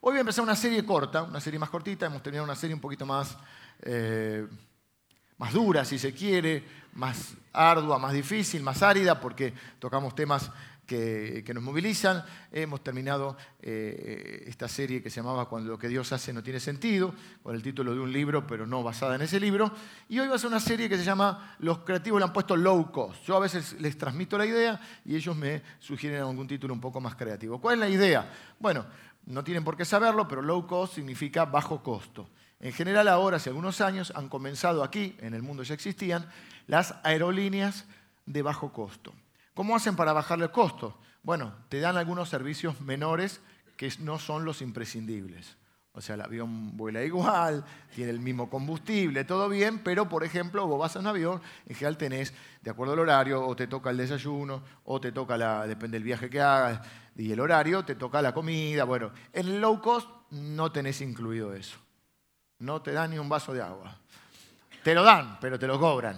Hoy voy a empezar una serie corta, una serie más cortita, hemos terminado una serie un poquito más, eh, más dura, si se quiere, más ardua, más difícil, más árida, porque tocamos temas que, nos movilizan. Hemos terminado eh, esta serie que se llamaba Cuando lo que Dios hace no tiene sentido, con el título de un libro, pero no basada en ese libro. Y hoy va a ser una serie que se llama Los creativos le han puesto low cost. Yo a veces les transmito la idea y ellos me sugieren algún título un poco más creativo. ¿Cuál es la idea? Bueno, no tienen por qué saberlo, pero low cost significa bajo costo. En general ahora, hace algunos años, han comenzado aquí, en el mundo ya existían, las aerolíneas de bajo costo. ¿Cómo hacen para bajarle el costo? Bueno, te dan algunos servicios menores que no son los imprescindibles. O sea, el avión vuela igual, tiene el mismo combustible, todo bien, pero por ejemplo, vos vas a un avión, en general tenés, de acuerdo al horario, o te toca el desayuno, o te toca la, depende del viaje que hagas y el horario, te toca la comida. Bueno, en el low cost no tenés incluido eso. No te dan ni un vaso de agua. Te lo dan, pero te lo cobran.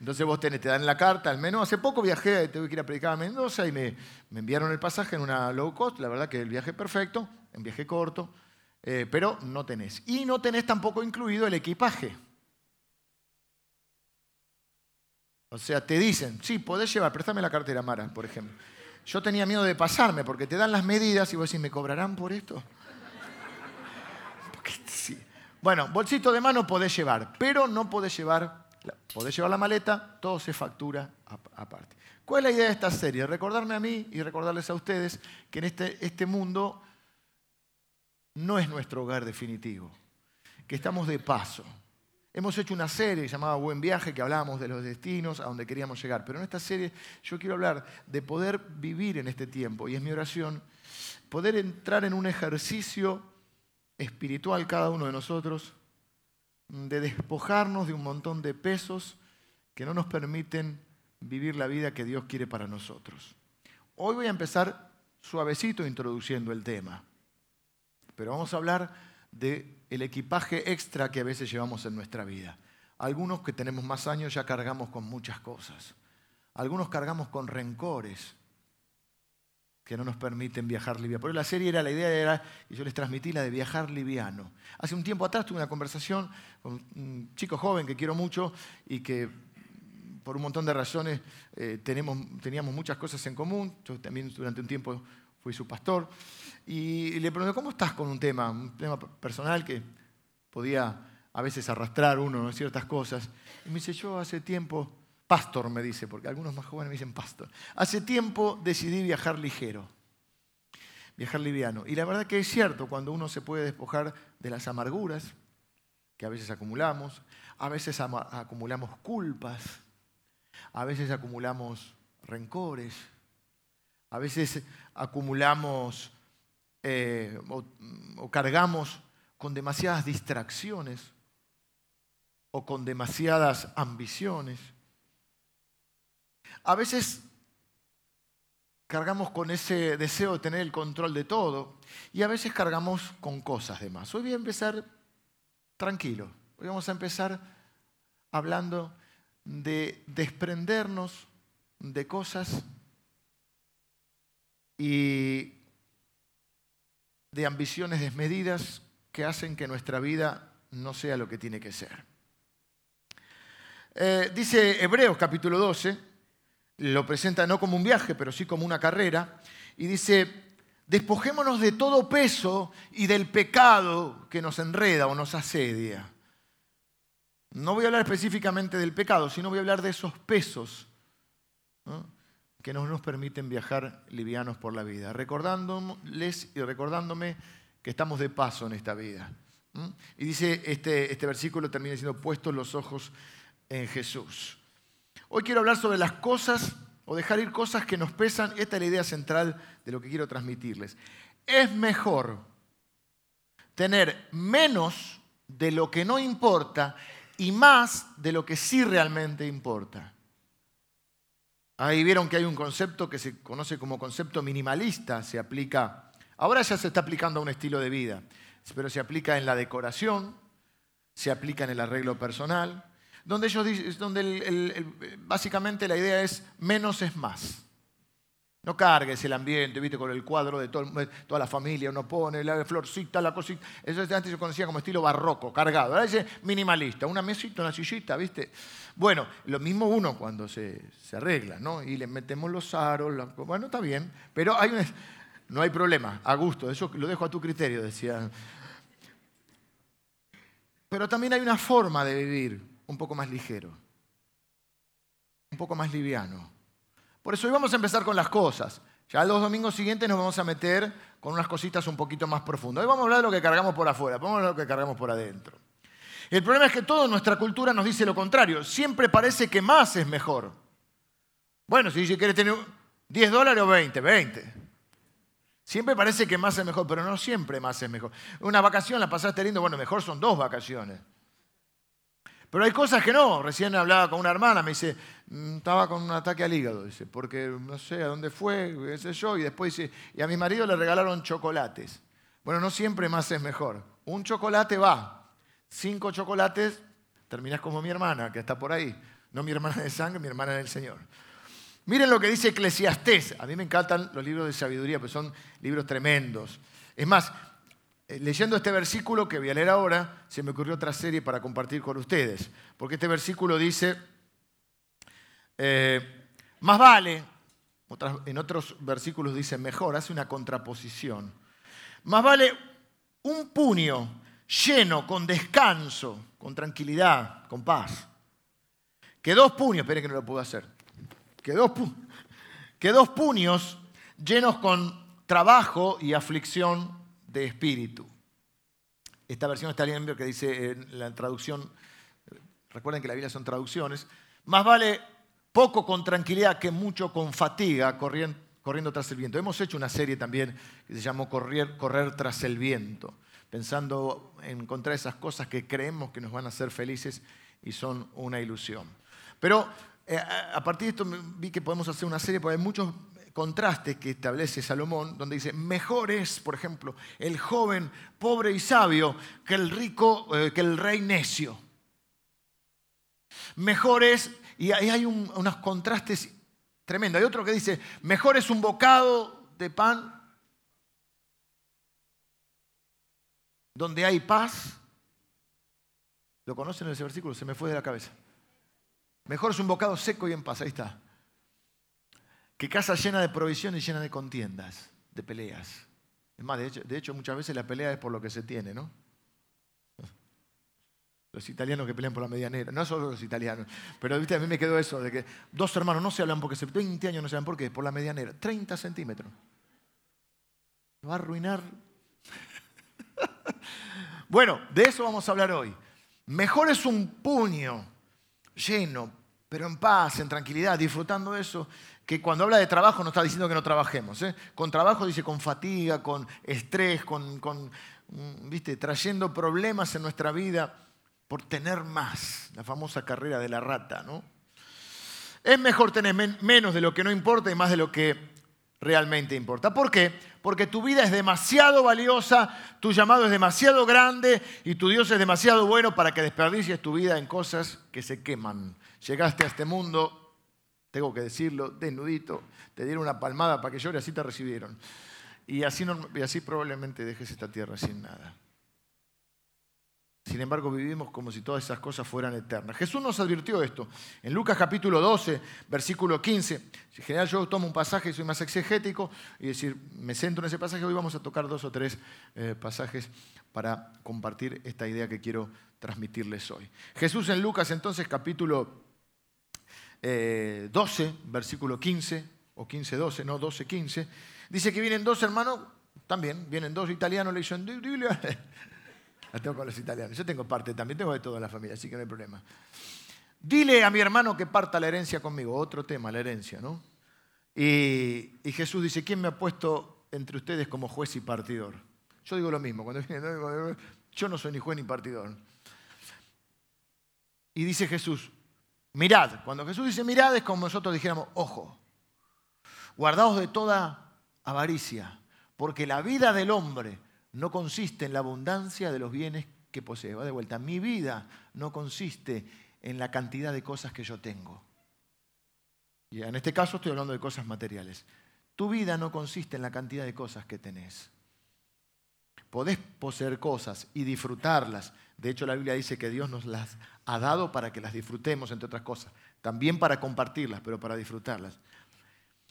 Entonces vos tenés, te dan la carta al menos. Hace poco viajé, tuve que ir a predicar a Mendoza y me, enviaron el pasaje en una low cost. La verdad que el viaje perfecto, en viaje corto, eh, pero no tenés. Y no tenés tampoco incluido el equipaje. O sea, te dicen, sí, podés llevar, préstame la cartera, Mara, por ejemplo. Yo tenía miedo de pasarme porque te dan las medidas y vos decís, ¿me cobrarán por esto? Bueno, bolsito de mano podés llevar, pero no podés llevar podés llevar la maleta, todo se factura aparte. ¿Cuál es la idea de esta serie? Recordarme a mí y recordarles a ustedes que en este, este mundo no es nuestro hogar definitivo, que estamos de paso. Hemos hecho una serie llamada Buen Viaje que hablábamos de los destinos a donde queríamos llegar, pero en esta serie yo quiero hablar de poder vivir en este tiempo y es mi oración, poder entrar en un ejercicio espiritual cada uno de nosotros de despojarnos de un montón de pesos que no nos permiten vivir la vida que Dios quiere para nosotros. Hoy voy a empezar suavecito introduciendo el tema, pero vamos a hablar del el equipaje extra que a veces llevamos en nuestra vida. Algunos que tenemos más años ya cargamos con muchas cosas. Algunos cargamos con rencores, que no nos permiten viajar liviano. Por eso la serie era, la idea era, y yo les transmití la de viajar liviano. Hace un tiempo atrás tuve una conversación con un chico joven que quiero mucho y que por un montón de razones eh, tenemos, teníamos muchas cosas en común. Yo también durante un tiempo fui su pastor. Y le pregunté, ¿cómo estás con un tema? Un tema personal que podía a veces arrastrar uno en ciertas cosas. Y me dice, yo hace tiempo Pastor me dice, porque algunos más jóvenes me dicen pastor. Hace tiempo decidí viajar ligero, viajar liviano. Y la verdad que es cierto, cuando uno se puede despojar de las amarguras que a veces acumulamos, a veces acumulamos culpas, a veces acumulamos rencores, a veces acumulamos eh, o cargamos con demasiadas distracciones o con demasiadas ambiciones a veces cargamos con ese deseo de tener el control de todo y a veces cargamos con cosas de más. Hoy voy a empezar tranquilo. Hoy vamos a empezar hablando de desprendernos de cosas y de ambiciones desmedidas que hacen que nuestra vida no sea lo que tiene que ser. Eh, dice Hebreos capítulo 12, lo presenta no como un viaje, pero sí como una carrera, y dice, despojémonos de todo peso y del pecado que nos enreda o nos asedia. No voy a hablar específicamente del pecado, sino voy a hablar de esos pesos que no nos permiten viajar livianos por la vida, recordándoles y recordándome que estamos de paso en esta vida. Y dice, este, este versículo termina diciendo, puestos los ojos en Jesús. Hoy quiero hablar sobre las cosas o dejar ir cosas que nos pesan. Esta es la idea central de lo que quiero transmitirles. Es mejor tener menos de lo que no importa y más de lo que sí realmente importa. Ahí vieron que hay un concepto que se conoce como concepto minimalista, se aplica, ahora ya se está aplicando a un estilo de vida, pero se aplica en la decoración, se aplica en el arreglo personal, donde, ellos, donde básicamente la idea es menos es más. No cargues el ambiente, viste, con el cuadro de toda la familia, uno pone la florcita, la cosita. Eso antes se conocía como estilo barroco, cargado. Ahora dice minimalista, una mesita, una sillita, viste. Bueno, lo mismo uno cuando se, arregla, ¿no? Y le metemos los aros, bueno, está bien, pero hay no hay problema, a gusto, eso lo dejo a tu criterio, decía. Pero también hay una forma de vivir un poco más ligero, un poco más liviano por eso hoy vamos a empezar con las cosas. Ya los domingos siguientes nos vamos a meter con unas cositas un poquito más profundas. Hoy vamos a hablar de lo que cargamos por afuera, vamos a hablar de lo que cargamos por adentro. El problema es que toda nuestra cultura nos dice lo contrario. Siempre parece que más es mejor. Bueno, si quieres tener 10 dólares o 20, 20. Siempre parece que más es mejor, pero no siempre más es mejor. Una vacación la pasaste lindo, bueno, mejor son dos vacaciones. Pero hay cosas que no. Recién hablaba con una hermana, me dice, mm, estaba con un ataque al hígado, dice, porque no sé a dónde fue, qué sé yo, y después dice, y a mi marido le regalaron chocolates. Bueno, no siempre más es mejor. Un chocolate va, cinco chocolates, terminas como mi hermana, que está por ahí. No mi hermana de sangre, mi hermana del Señor. Miren lo que dice Eclesiastés. A mí me encantan los libros de sabiduría, pues son libros tremendos. Es más, leyendo este versículo que voy a leer ahora, se me ocurrió otra serie para compartir con ustedes. Porque este versículo dice, eh, más vale, en otros versículos dice mejor, hace una contraposición. Más vale un puño lleno con descanso, con tranquilidad, con paz, que dos puños, esperen que no lo puedo hacer, que dos, que dos puños llenos con trabajo y aflicción de espíritu. Esta versión está bien que dice en la traducción, recuerden que la Biblia son traducciones, más vale poco con tranquilidad que mucho con fatiga corriendo, corriendo tras el viento. Hemos hecho una serie también que se llamó Correr, Correr tras el viento, pensando en encontrar esas cosas que creemos que nos van a hacer felices y son una ilusión. Pero eh, a partir de esto vi que podemos hacer una serie porque hay muchos contraste que establece Salomón, donde dice, mejor es, por ejemplo, el joven pobre y sabio que el rico, eh, que el rey necio. Mejor es, y ahí hay unos contrastes tremendos. Hay otro que dice, mejor es un bocado de pan donde hay paz. ¿Lo conocen ese versículo? Se me fue de la cabeza. Mejor es un bocado seco y en paz. Ahí está que casa llena de provisiones y llena de contiendas, de peleas. Es más, de hecho, muchas veces la pelea es por lo que se tiene, ¿no? Los italianos que pelean por la medianera, no solo los italianos, pero ¿viste? a mí me quedó eso de que dos hermanos no se hablan porque se 20 años no se hablan porque por la medianera, 30 centímetros. va a arruinar. bueno, de eso vamos a hablar hoy. Mejor es un puño lleno, pero en paz, en tranquilidad, disfrutando eso, que cuando habla de trabajo no está diciendo que no trabajemos. ¿eh? Con trabajo dice con fatiga, con estrés, con, mm, ¿viste? trayendo problemas en nuestra vida por tener más, la famosa carrera de la rata. ¿no? Es mejor tener menos de lo que no importa y más de lo que realmente importa. ¿Por qué? Porque tu vida es demasiado valiosa, tu llamado es demasiado grande y tu Dios es demasiado bueno para que desperdicies tu vida en cosas que se queman. Llegaste a este mundo tengo que decirlo, desnudito, te dieron una palmada para que llore, así te recibieron. Y así, probablemente dejes esta tierra sin nada. Sin embargo, vivimos como si todas esas cosas fueran eternas. Jesús nos advirtió esto. En Lucas capítulo 12, versículo 15. En general yo tomo un pasaje y soy más exegético y decir, me centro en ese pasaje. Hoy vamos a tocar dos o tres eh, pasajes para compartir esta idea que quiero transmitirles hoy. Jesús en Lucas entonces capítulo 12, eh, versículo 15, o 15, 12, no, 12, 15, dice que vienen dos hermanos, también, vienen dos italianos, le dicen, la tengo con los italianos, yo tengo parte también, tengo de toda la familia, así que no hay problema. Dile a mi hermano que parta la herencia conmigo, otro tema, la herencia, ¿no? Y, y Jesús dice, ¿quién me ha puesto entre ustedes como juez y partidor? Yo digo lo mismo, cuando yo no soy ni juez ni partidor. Y dice Jesús, Mirad, cuando Jesús dice mirad es como nosotros dijéramos, ojo, guardaos de toda avaricia, porque la vida del hombre no consiste en la abundancia de los bienes que posee. Va de vuelta, mi vida no consiste en la cantidad de cosas que yo tengo. Y en este caso estoy hablando de cosas materiales. Tu vida no consiste en la cantidad de cosas que tenés. Podés poseer cosas y disfrutarlas. De hecho, la Biblia dice que Dios nos las ha dado para que las disfrutemos, entre otras cosas. También para compartirlas, pero para disfrutarlas.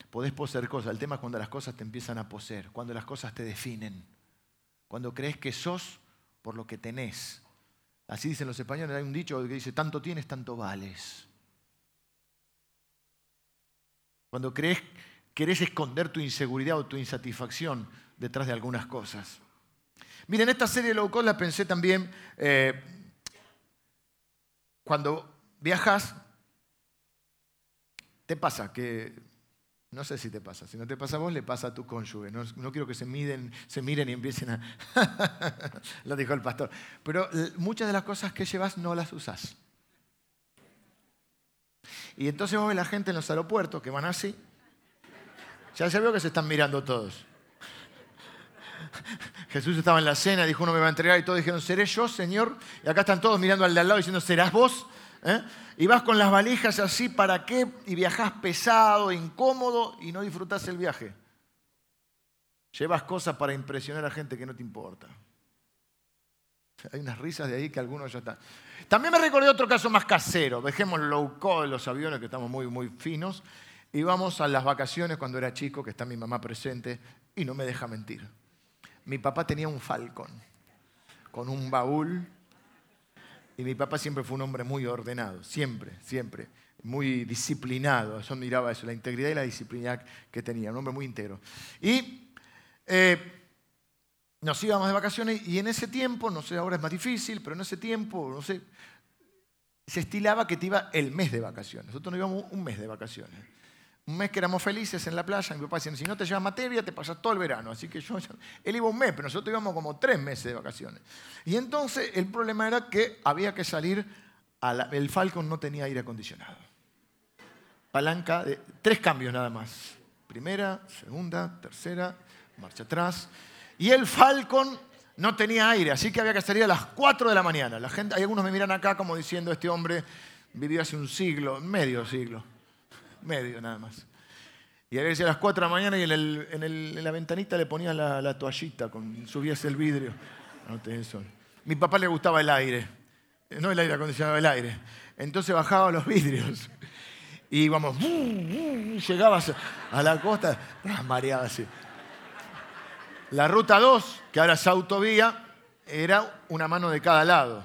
Podés poseer cosas. El tema es cuando las cosas te empiezan a poseer, cuando las cosas te definen, cuando crees que sos por lo que tenés. Así dicen los españoles, hay un dicho que dice, tanto tienes, tanto vales. Cuando crees, querés esconder tu inseguridad o tu insatisfacción detrás de algunas cosas. Miren, esta serie de low cost la pensé también eh, cuando viajas. Te pasa que, no sé si te pasa, si no te pasa a vos, le pasa a tu cónyuge. No, quiero que se, miden, se miren y empiecen a... Lo dijo el pastor. Pero muchas de las cosas que llevas no las usas. Y entonces vos ves la gente en los aeropuertos que van así. Ya se veo que se están mirando todos. Jesús estaba en la cena, dijo, uno me va a entregar y todos dijeron, ¿seré yo, Señor? Y acá están todos mirando al de al lado diciendo, ¿serás vos? ¿Eh? Y vas con las valijas así, ¿para qué? Y viajás pesado, incómodo y no disfrutás el viaje. Llevas cosas para impresionar a gente que no te importa. Hay unas risas de ahí que algunos ya están. También me recordé otro caso más casero. Dejemos low cost los aviones que estamos muy, muy finos. Íbamos a las vacaciones cuando era chico, que está mi mamá presente, y no me deja mentir. Mi papá tenía un Falcon con un baúl y mi papá siempre fue un hombre muy ordenado, siempre, siempre, muy disciplinado. Yo miraba eso, la integridad y la disciplina que tenía, un hombre muy íntegro. Y eh, nos íbamos de vacaciones y en ese tiempo, no sé, ahora es más difícil, pero en ese tiempo, no sé, se estilaba que te iba el mes de vacaciones. Nosotros nos íbamos un mes de vacaciones un mes que éramos felices en la playa, mi papá decía, si no te llevas materia, te pasas todo el verano. Así que yo, él iba un mes, pero nosotros íbamos como tres meses de vacaciones. Y entonces el problema era que había que salir, el Falcon no tenía aire acondicionado. Palanca, de, tres cambios nada más. Primera, segunda, tercera, marcha atrás. Y el Falcon no tenía aire, así que había que salir a las 4 de la mañana. La gente, hay algunos me miran acá como diciendo, este hombre vivió hace un siglo, medio siglo medio nada más. Y a veces a las 4 de la mañana y en, la ventanita le ponía la, toallita, con, subías el vidrio. No. Mi papá le gustaba el aire, no el aire acondicionado, el aire. Entonces bajaba los vidrios y íbamos, llegabas a la costa, mareada así. La ruta 2, que ahora es autovía, era una mano de cada lado.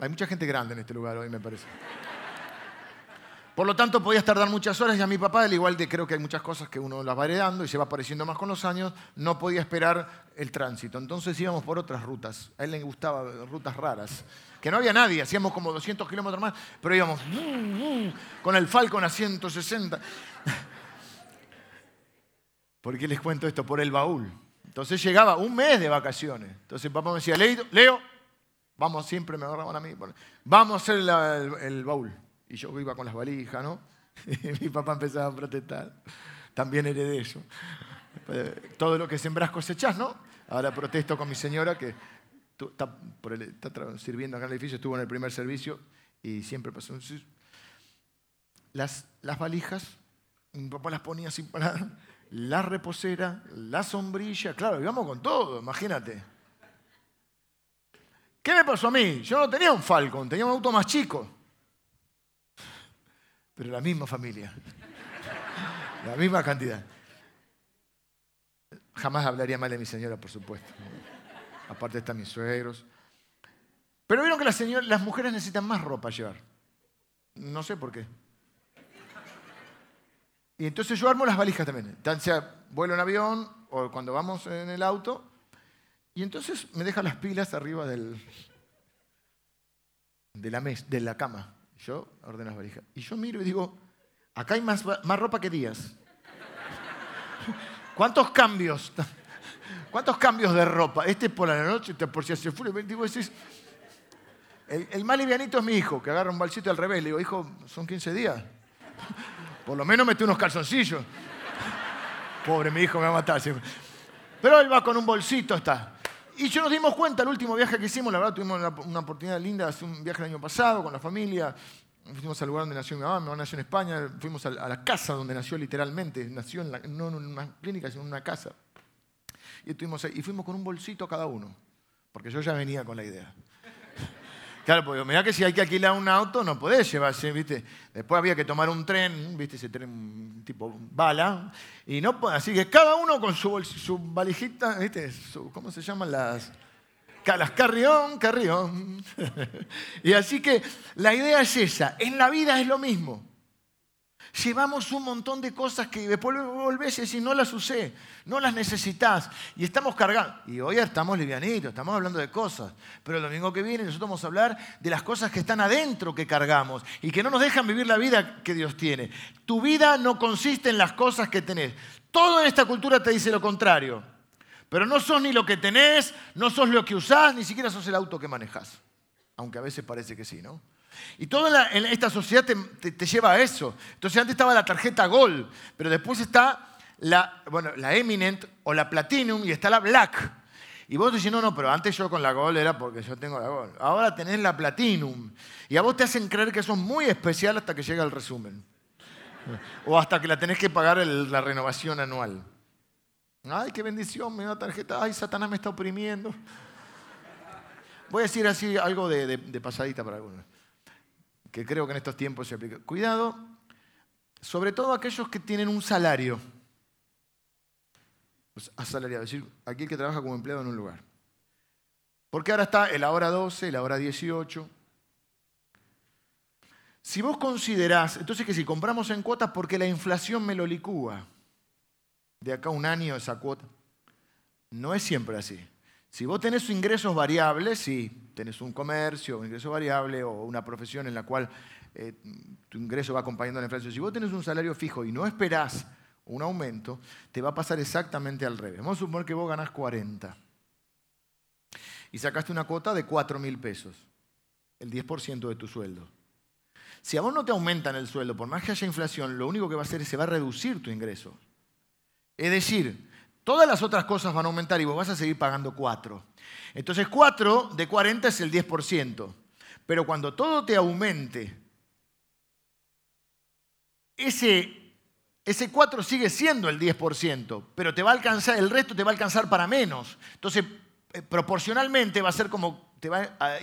Hay mucha gente grande en este lugar hoy, me parece. Por lo tanto, podías tardar muchas horas y a mi papá, al igual de creo que hay muchas cosas que uno las va heredando y se va apareciendo más con los años, no podía esperar el tránsito. Entonces íbamos por otras rutas. A él le gustaban rutas raras. Que no había nadie, hacíamos como 200 kilómetros más, pero íbamos con el Falcon a 160. ¿Por qué les cuento esto? Por el baúl. Entonces llegaba un mes de vacaciones. Entonces papá me decía, Leo, vamos, siempre me agarraban a mí, vamos a hacer el baúl. Y yo iba con las valijas, ¿no? Mi papá empezaba a protestar. También heredé eso. Todo lo que sembras cosechas, ¿no? Ahora protesto con mi señora que está, sirviendo acá en el edificio, estuvo en el primer servicio y siempre pasó. Las, las valijas, mi papá las ponía sin parar, la reposera, la sombrilla, claro, íbamos con todo, imagínate. ¿Qué me pasó a mí? Yo no tenía un Falcon, tenía un auto más chico pero la misma familia, la misma cantidad. Jamás hablaría mal de mi señora, por supuesto. Aparte están mis suegros. Pero vieron que las, las mujeres necesitan más ropa llevar. No sé por qué. Y entonces yo armo las valijas también. Tan sea vuelo en avión o cuando vamos en el auto. Y entonces me deja las pilas arriba del, de, la mes, de la cama. Yo ordeno las valijas. Y yo miro y digo, acá hay más, más ropa que días. ¿Cuántos cambios? ¿Cuántos cambios de ropa? Este por la noche, este por si hace frío. Digo, el, el, más livianito es mi hijo, que agarra un balsito al revés. Le digo, hijo, son 15 días. Por lo menos mete unos calzoncillos. Pobre, mi hijo me va a matar. Pero él va con un bolsito, está. Y yo nos dimos cuenta, el último viaje que hicimos, la verdad tuvimos una, oportunidad linda, hace un viaje el año pasado con la familia, fuimos al lugar donde nació mi mamá, mi mamá nació en España, fuimos a la casa donde nació literalmente, nació no en una clínica, sino en una casa. Y, estuvimos y fuimos con un bolsito cada uno, porque yo ya venía con la idea. Claro, porque mira que si hay que alquilar un auto no podés llevarse, ¿viste? Después había que tomar un tren, ¿viste? Ese tren tipo bala. Y no, así que cada uno con su, su valijita, ¿viste? ¿Cómo se llaman las...? Las carrión, carrión. y así que la idea es esa. En la vida es lo mismo. Llevamos un montón de cosas que después volvés y decís, no las usé, no las necesitas. Y estamos cargando. Y hoy estamos livianitos, estamos hablando de cosas. Pero el domingo que viene nosotros vamos a hablar de las cosas que están adentro que cargamos y que no nos dejan vivir la vida que Dios tiene. Tu vida no consiste en las cosas que tenés. Todo en esta cultura te dice lo contrario. Pero no sos ni lo que tenés, no sos lo que usás, ni siquiera sos el auto que manejás. Aunque a veces parece que sí, ¿no? Y toda esta sociedad te, lleva a eso. Entonces antes estaba la tarjeta Gold, pero después está la, bueno, la Eminent o la Platinum y está la Black. Y vos decís, no, pero antes yo con la Gold era porque yo tengo la Gold. Ahora tenés la Platinum. Y a vos te hacen creer que sos muy especial hasta que llega el resumen. O hasta que la tenés que pagar la renovación anual. Ay, qué bendición, me da tarjeta. Ay, Satanás me está oprimiendo. Voy a decir así algo de pasadita para algunos que creo que en estos tiempos se aplica. Cuidado, sobre todo aquellos que tienen un salario. Pues, asalariado, es decir, aquel que trabaja como empleado en un lugar. Porque ahora está la hora 12, la hora 18. Si vos considerás, entonces que si compramos en cuotas porque la inflación me lo licúa, de acá un año esa cuota, no es siempre así. Si vos tenés ingresos variables, sí, tenés un comercio, un ingreso variable o una profesión en la cual eh, tu ingreso va acompañando la inflación. Si vos tenés un salario fijo y no esperás un aumento, te va a pasar exactamente al revés. Vamos a suponer que vos ganás 40 y sacaste una cuota de 4 mil pesos, el 10% de tu sueldo. Si a vos no te aumentan el sueldo, por más que haya inflación, lo único que va a hacer es que se va a reducir tu ingreso. Es decir, Todas las otras cosas van a aumentar y vos vas a seguir pagando 4. Entonces 4 de 40 es el 10%. Pero cuando todo te aumente, ese, ese 4 sigue siendo el 10%, pero te va a alcanzar, el resto te va a alcanzar para menos. Entonces, eh, proporcionalmente va a ser como, te va a,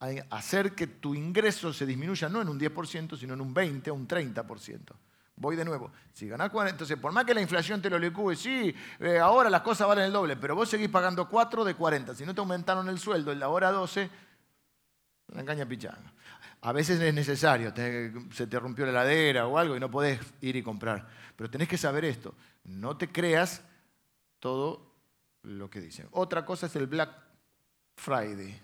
a hacer que tu ingreso se disminuya no en un 10%, sino en un 20 o un 30%. Voy de nuevo. Si ganás 40, entonces por más que la inflación te lo licúe, sí, eh, ahora las cosas valen el doble, pero vos seguís pagando 4 de 40. Si no te aumentaron el sueldo en la hora 12, una engaña pichanga. A veces es necesario, se te rompió la heladera o algo y no podés ir y comprar. Pero tenés que saber esto, no te creas todo lo que dicen. Otra cosa es el Black Friday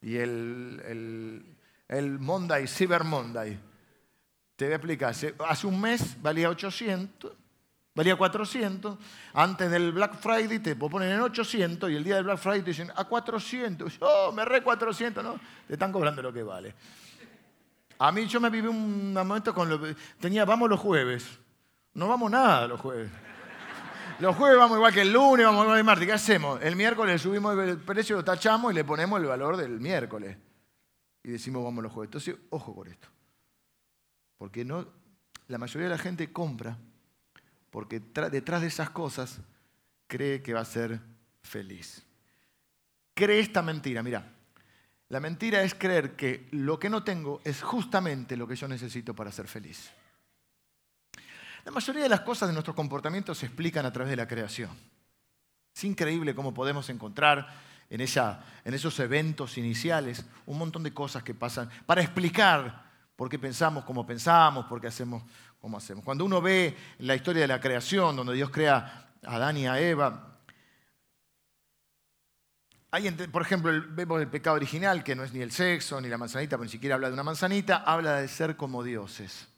y el, el, el Monday, Cyber Monday. Te voy a explicar. Hace un mes valía 800, valía 400. Antes del Black Friday te ponen en 800 y el día del Black Friday te dicen a 400. Oh, me re 400, ¿no? Te están cobrando lo que vale. A mí yo me viví un momento con lo tenía, vamos los jueves. No vamos nada los jueves. Los jueves vamos igual que el lunes, vamos igual que el martes. ¿Qué hacemos? El miércoles subimos el precio, lo tachamos y le ponemos el valor del miércoles. Y decimos vamos los jueves. Entonces, ojo con esto. Porque no, la mayoría de la gente compra porque detrás de esas cosas cree que va a ser feliz. Cree esta mentira, mira. La mentira es creer que lo que no tengo es justamente lo que yo necesito para ser feliz. La mayoría de las cosas de nuestros comportamientos se explican a través de la creación. Es increíble cómo podemos encontrar en, esa, en esos eventos iniciales un montón de cosas que pasan para explicar por qué pensamos como pensamos, por qué hacemos como hacemos. Cuando uno ve la historia de la creación, donde Dios crea a Adán y a Eva, hay, por ejemplo, vemos el pecado original, que no es ni el sexo, ni la manzanita, pero ni siquiera habla de una manzanita, habla de ser como dioses.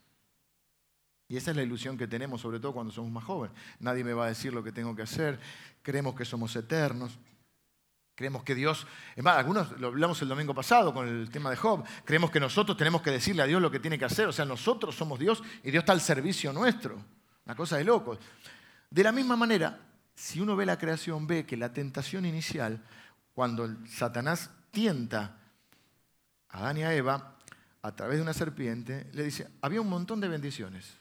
Y esa es la ilusión que tenemos, sobre todo cuando somos más jóvenes. Nadie me va a decir lo que tengo que hacer, creemos que somos eternos. Creemos que Dios, es más, algunos lo hablamos el domingo pasado con el tema de Job, creemos que nosotros tenemos que decirle a Dios lo que tiene que hacer, o sea, nosotros somos Dios y Dios está al servicio nuestro. Una cosa de locos. De la misma manera, si uno ve la creación, ve que la tentación inicial, cuando Satanás tienta a Adán y a Eva, a través de una serpiente, le dice, había un montón de bendiciones.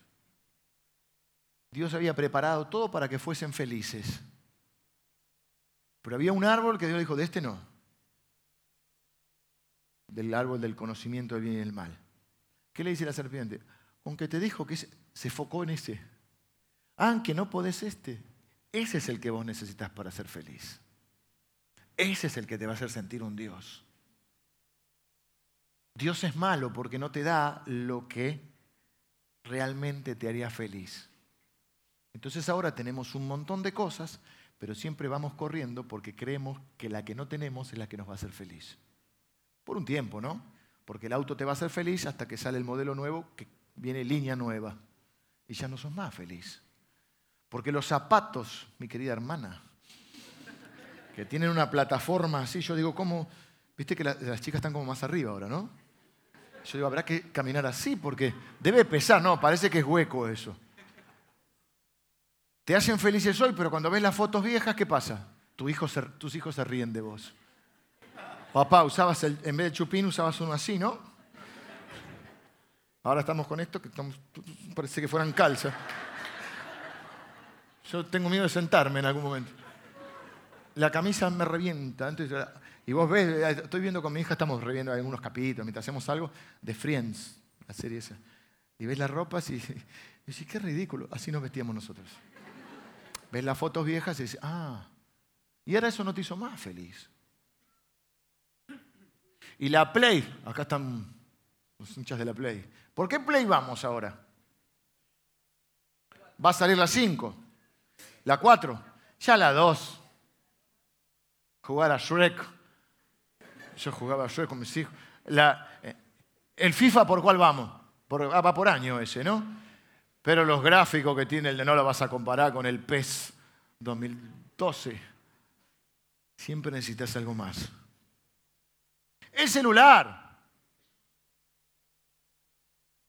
Dios había preparado todo para que fuesen felices. Pero había un árbol que Dios dijo, de este no. Del árbol del conocimiento del bien y del mal. ¿Qué le dice la serpiente? Aunque te dijo que se focó en ese. Ah, que no podés este. Ese es el que vos necesitas para ser feliz. Ese es el que te va a hacer sentir un Dios. Dios es malo porque no te da lo que realmente te haría feliz. Entonces ahora tenemos un montón de cosas, pero siempre vamos corriendo porque creemos que la que no tenemos es la que nos va a hacer feliz. Por un tiempo, ¿no? Porque el auto te va a hacer feliz hasta que sale el modelo nuevo, que viene línea nueva. Y ya no sos más feliz. Porque los zapatos, mi querida hermana, que tienen una plataforma así, yo digo, ¿cómo? Viste que las chicas están como más arriba ahora, ¿no? Yo digo, habrá que caminar así porque debe pesar. No, parece que es hueco eso. Te hacen felices hoy, pero cuando ves las fotos viejas, ¿qué pasa? tus hijos se ríen de vos. Papá, usabas el, en vez de chupín, usabas uno así, ¿no? Ahora estamos con esto que parece que fueran calza. Yo tengo miedo de sentarme en algún momento. La camisa me revienta. y vos ves, estoy viendo con mi hija, estamos reviendo algunos capítulos, mientras hacemos algo, de Friends, la serie esa. Y ves las ropas y, y dices, qué ridículo, así nos vestíamos nosotros. Ves las fotos viejas y dices, ah, y ahora eso no te hizo más feliz. Y la Play, acá están los hinchas de la Play. ¿Por qué Play vamos ahora? Va a salir la 5, la 4, ya la 2. Jugar a Shrek. Yo jugaba a Shrek con mis hijos. Eh, el FIFA, ¿por cuál vamos? Por, ah, va por año ese, ¿no? Pero los gráficos que tiene el de no lo vas a comparar con el PES 2012. Siempre necesitas algo más. El celular.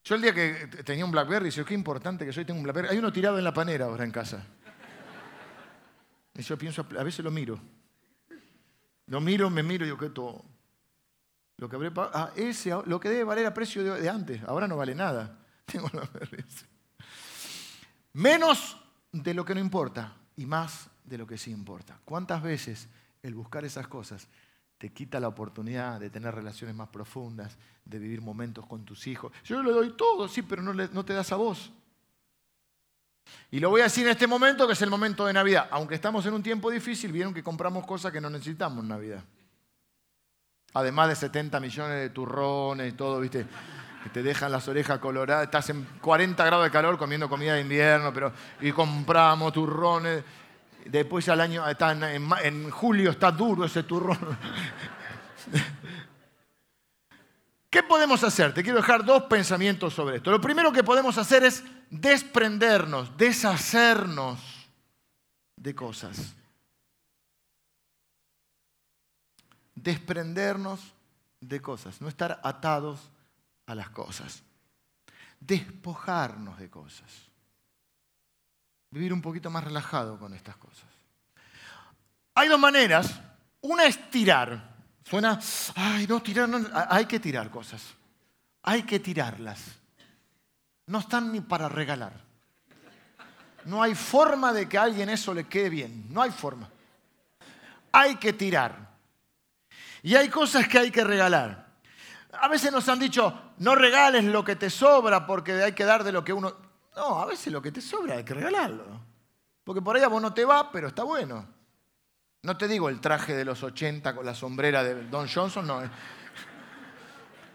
Yo el día que tenía un Blackberry, dije, qué importante que soy, tengo un Blackberry. Hay uno tirado en la panera ahora en casa. Y yo pienso, a veces lo miro. Lo miro, me miro y digo, ¿qué todo? Lo que, habré, ah, ese, lo que debe valer a precio de, antes, ahora no vale nada. Tengo la Menos de lo que no importa y más de lo que sí importa. ¿Cuántas veces el buscar esas cosas te quita la oportunidad de tener relaciones más profundas, de vivir momentos con tus hijos? Yo le doy todo, sí, pero no, no te das a vos. Y lo voy a decir en este momento, que es el momento de Navidad. Aunque estamos en un tiempo difícil, vieron que compramos cosas que no necesitamos en Navidad. Además de 70 millones de turrones y todo, ¿viste? Te dejan las orejas coloradas. Estás en 40 grados de calor comiendo comida de invierno, pero y compramos turrones. Después al año, en, en julio está duro ese turrón. ¿Qué podemos hacer? Te quiero dejar dos pensamientos sobre esto. Lo primero que podemos hacer es desprendernos, deshacernos de cosas. Desprendernos de cosas, no estar atados a las cosas. Despojarnos de cosas. Vivir un poquito más relajado con estas cosas. Hay dos maneras. Una es tirar. Suena, ay, no, tirar, no. hay que tirar cosas. Hay que tirarlas. No están ni para regalar. No hay forma de que a alguien eso le quede bien. No hay forma. Hay que tirar. Y hay cosas que hay que regalar. A veces nos han dicho, no regales lo que te sobra porque hay que dar de lo que uno... No, a veces lo que te sobra hay que regalarlo. Porque por ahí a vos no te va, pero está bueno. No te digo el traje de los 80 con la sombrera de Don Johnson, no. Eh.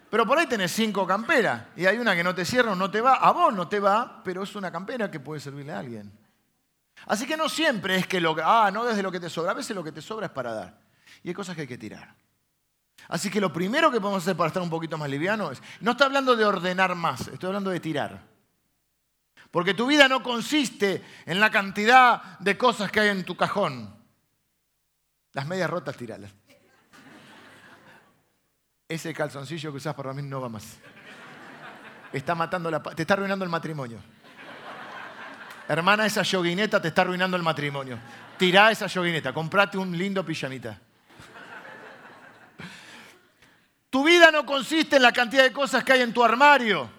Pero por ahí tenés cinco camperas y hay una que no te cierra no te va. A vos no te va, pero es una campera que puede servirle a alguien. Así que no siempre es que lo ah, no desde lo que te sobra. A veces lo que te sobra es para dar. Y hay cosas que hay que tirar. Así que lo primero que podemos hacer para estar un poquito más liviano es, no estoy hablando de ordenar más, estoy hablando de tirar. Porque tu vida no consiste en la cantidad de cosas que hay en tu cajón. Las medias rotas, tiralas. Ese calzoncillo que usas para mí no va más. Está matando la, te está arruinando el matrimonio. Hermana, esa yoguineta te está arruinando el matrimonio. Tirá esa yoguineta, comprate un lindo pijamita. Tu vida no consiste en la cantidad de cosas que hay en tu armario.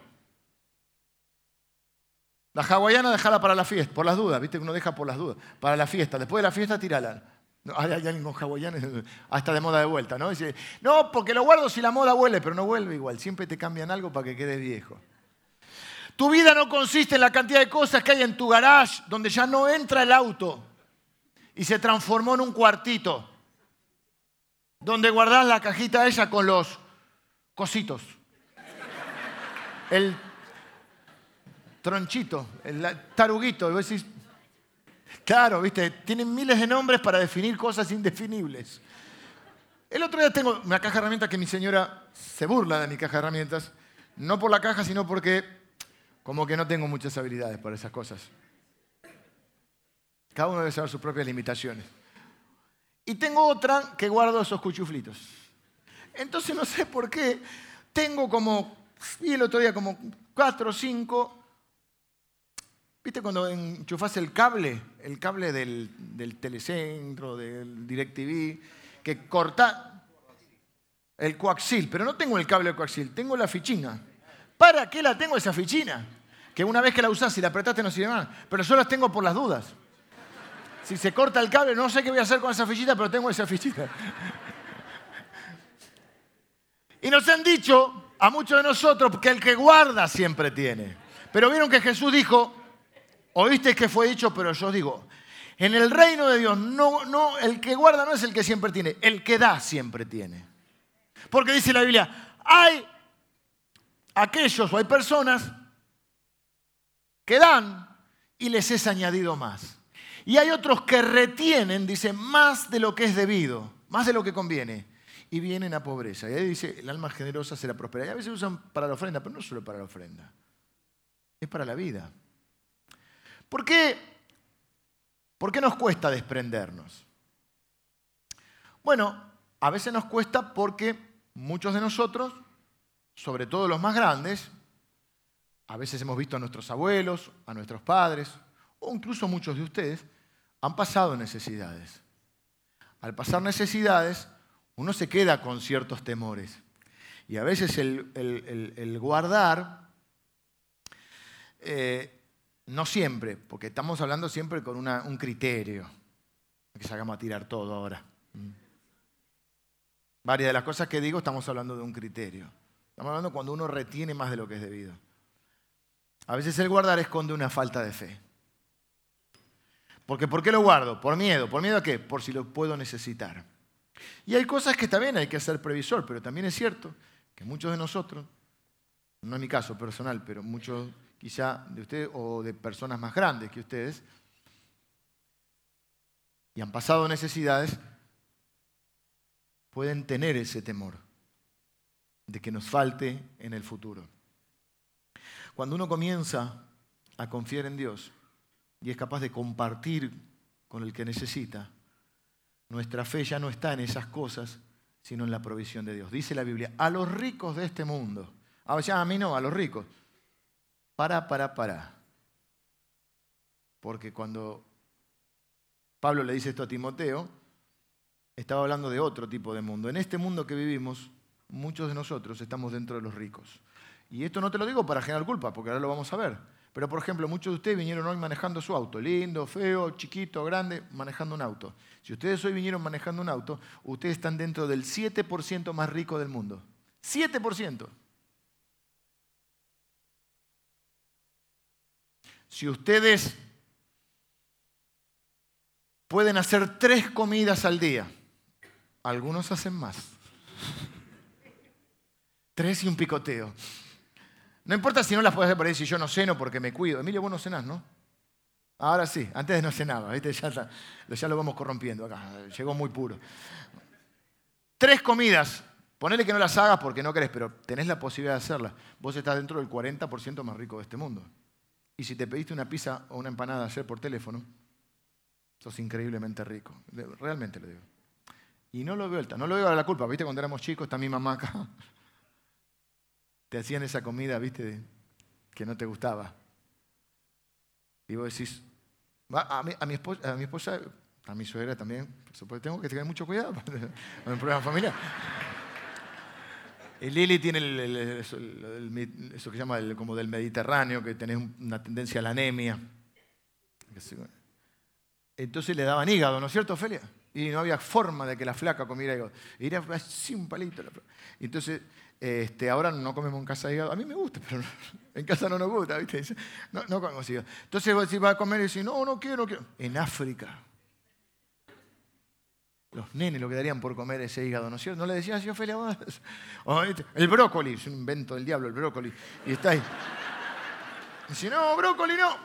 La hawaiana déjala para la fiesta, por las dudas, viste uno deja por las dudas, para la fiesta. Después de la fiesta, tírala. No, hay alguien con hawaianes, ah, está de moda de vuelta, ¿no? Dice, no, porque lo guardo si la moda vuelve, pero no vuelve igual. Siempre te cambian algo para que quedes viejo. Tu vida no consiste en la cantidad de cosas que hay en tu garage, donde ya no entra el auto y se transformó en un cuartito, donde guardás la cajita esa con los cositos. El tronchito, el taruguito. Y vos decís, claro, viste, tienen miles de nombres para definir cosas indefinibles. El otro día tengo una caja de herramientas que mi señora se burla de mi caja de herramientas, no por la caja, sino porque como que no tengo muchas habilidades para esas cosas. Cada uno debe saber sus propias limitaciones. Y tengo otra que guardo esos cuchuflitos. Entonces no sé por qué tengo como, vi el otro día como cuatro o cinco ¿Viste cuando enchufas el cable, el cable del, telecentro, del DirecTV, que corta el coaxil? Pero no tengo el cable de coaxil, tengo la fichina. ¿Para qué la tengo esa fichina? Que una vez que la usás y la apretaste no sirve más. Pero yo las tengo por las dudas. Si se corta el cable, no sé qué voy a hacer con esa fichita, pero tengo esa fichita. Y nos han dicho a muchos de nosotros que el que guarda siempre tiene. Pero vieron que Jesús dijo, Oíste que fue dicho, pero yo digo, en el reino de Dios, no, no, el que guarda no es el que siempre tiene, el que da siempre tiene. Porque dice la Biblia, hay aquellos o hay personas que dan y les es añadido más. Y hay otros que retienen, dice, más de lo que es debido, más de lo que conviene. Y vienen a pobreza. Y ahí dice, el alma generosa será próspera. Y a veces usan para la ofrenda, pero no solo para la ofrenda. Es para la vida. ¿Por qué, ¿Por qué nos cuesta desprendernos? Bueno, a veces nos cuesta porque muchos de nosotros, sobre todo los más grandes, a veces hemos visto a nuestros abuelos, a nuestros padres, o incluso muchos de ustedes, han pasado necesidades. Al pasar necesidades, uno se queda con ciertos temores. Y a veces el, guardar eh, no siempre, porque estamos hablando siempre con un criterio. Que salgamos a tirar todo ahora. Mm. Varias de las cosas que digo estamos hablando de un criterio. Estamos hablando cuando uno retiene más de lo que es debido. A veces el guardar esconde una falta de fe. Porque ¿por qué lo guardo? Por miedo. ¿Por miedo a qué? Por si lo puedo necesitar. Y hay cosas que también hay que ser previsor, pero también es cierto que muchos de nosotros, no es mi caso personal, pero muchos quizá de ustedes o de personas más grandes que ustedes, y han pasado necesidades, pueden tener ese temor de que nos falte en el futuro. Cuando uno comienza a confiar en Dios y es capaz de compartir con el que necesita, nuestra fe ya no está en esas cosas, sino en la provisión de Dios. Dice la Biblia, a los ricos de este mundo, a, a mí no, a los ricos, para, para, para. Porque cuando Pablo le dice esto a Timoteo, estaba hablando de otro tipo de mundo. En este mundo que vivimos, muchos de nosotros estamos dentro de los ricos. Y esto no te lo digo para generar culpa, porque ahora lo vamos a ver. Pero, por ejemplo, muchos de ustedes vinieron hoy manejando su auto, lindo, feo, chiquito, grande, manejando un auto. Si ustedes hoy vinieron manejando un auto, ustedes están dentro del 7% más rico del mundo. 7%. Si ustedes pueden hacer tres comidas al día, algunos hacen más. Tres y un picoteo. No importa si no las puedes hacer por ahí, si yo no ceno porque me cuido. Emilio, vos no cenás, ¿no? Ahora sí, antes no cenaba, ¿viste? Ya, lo vamos corrompiendo acá, llegó muy puro. Tres comidas, ponele que no las hagas porque no querés, pero tenés la posibilidad de hacerlas. Vos estás dentro del 40% más rico de este mundo. Y si te pediste una pizza o una empanada ayer por teléfono, sos increíblemente rico. Realmente lo digo. Y no lo veo, no lo veo a la culpa. ¿Viste cuando éramos chicos? Está mi mamá acá. Te hacían esa comida, ¿viste? Que no te gustaba. Y vos decís, a mi, esposa, a mi suegra también, tengo que tener mucho cuidado con el problema familiar. Lili tiene eso, que se llama como del Mediterráneo, que tenés una tendencia a la anemia. Entonces le daban hígado, ¿no es cierto, Ofelia? Y no había forma de que la flaca comiera hígado. Y era así un palito. Entonces, este, ahora no comemos en casa hígado. A mí me gusta, pero en casa no nos gusta, ¿viste? No, no comemos hígado. Entonces, si va a comer y dice, no, no quiero, no quiero. En África, los nenes lo que darían por comer ese hígado, ¿no es cierto? ¿No le decían así, Ofelia? Este, el brócoli, es un invento del diablo el brócoli. Y está ahí. Dice, no, brócoli no.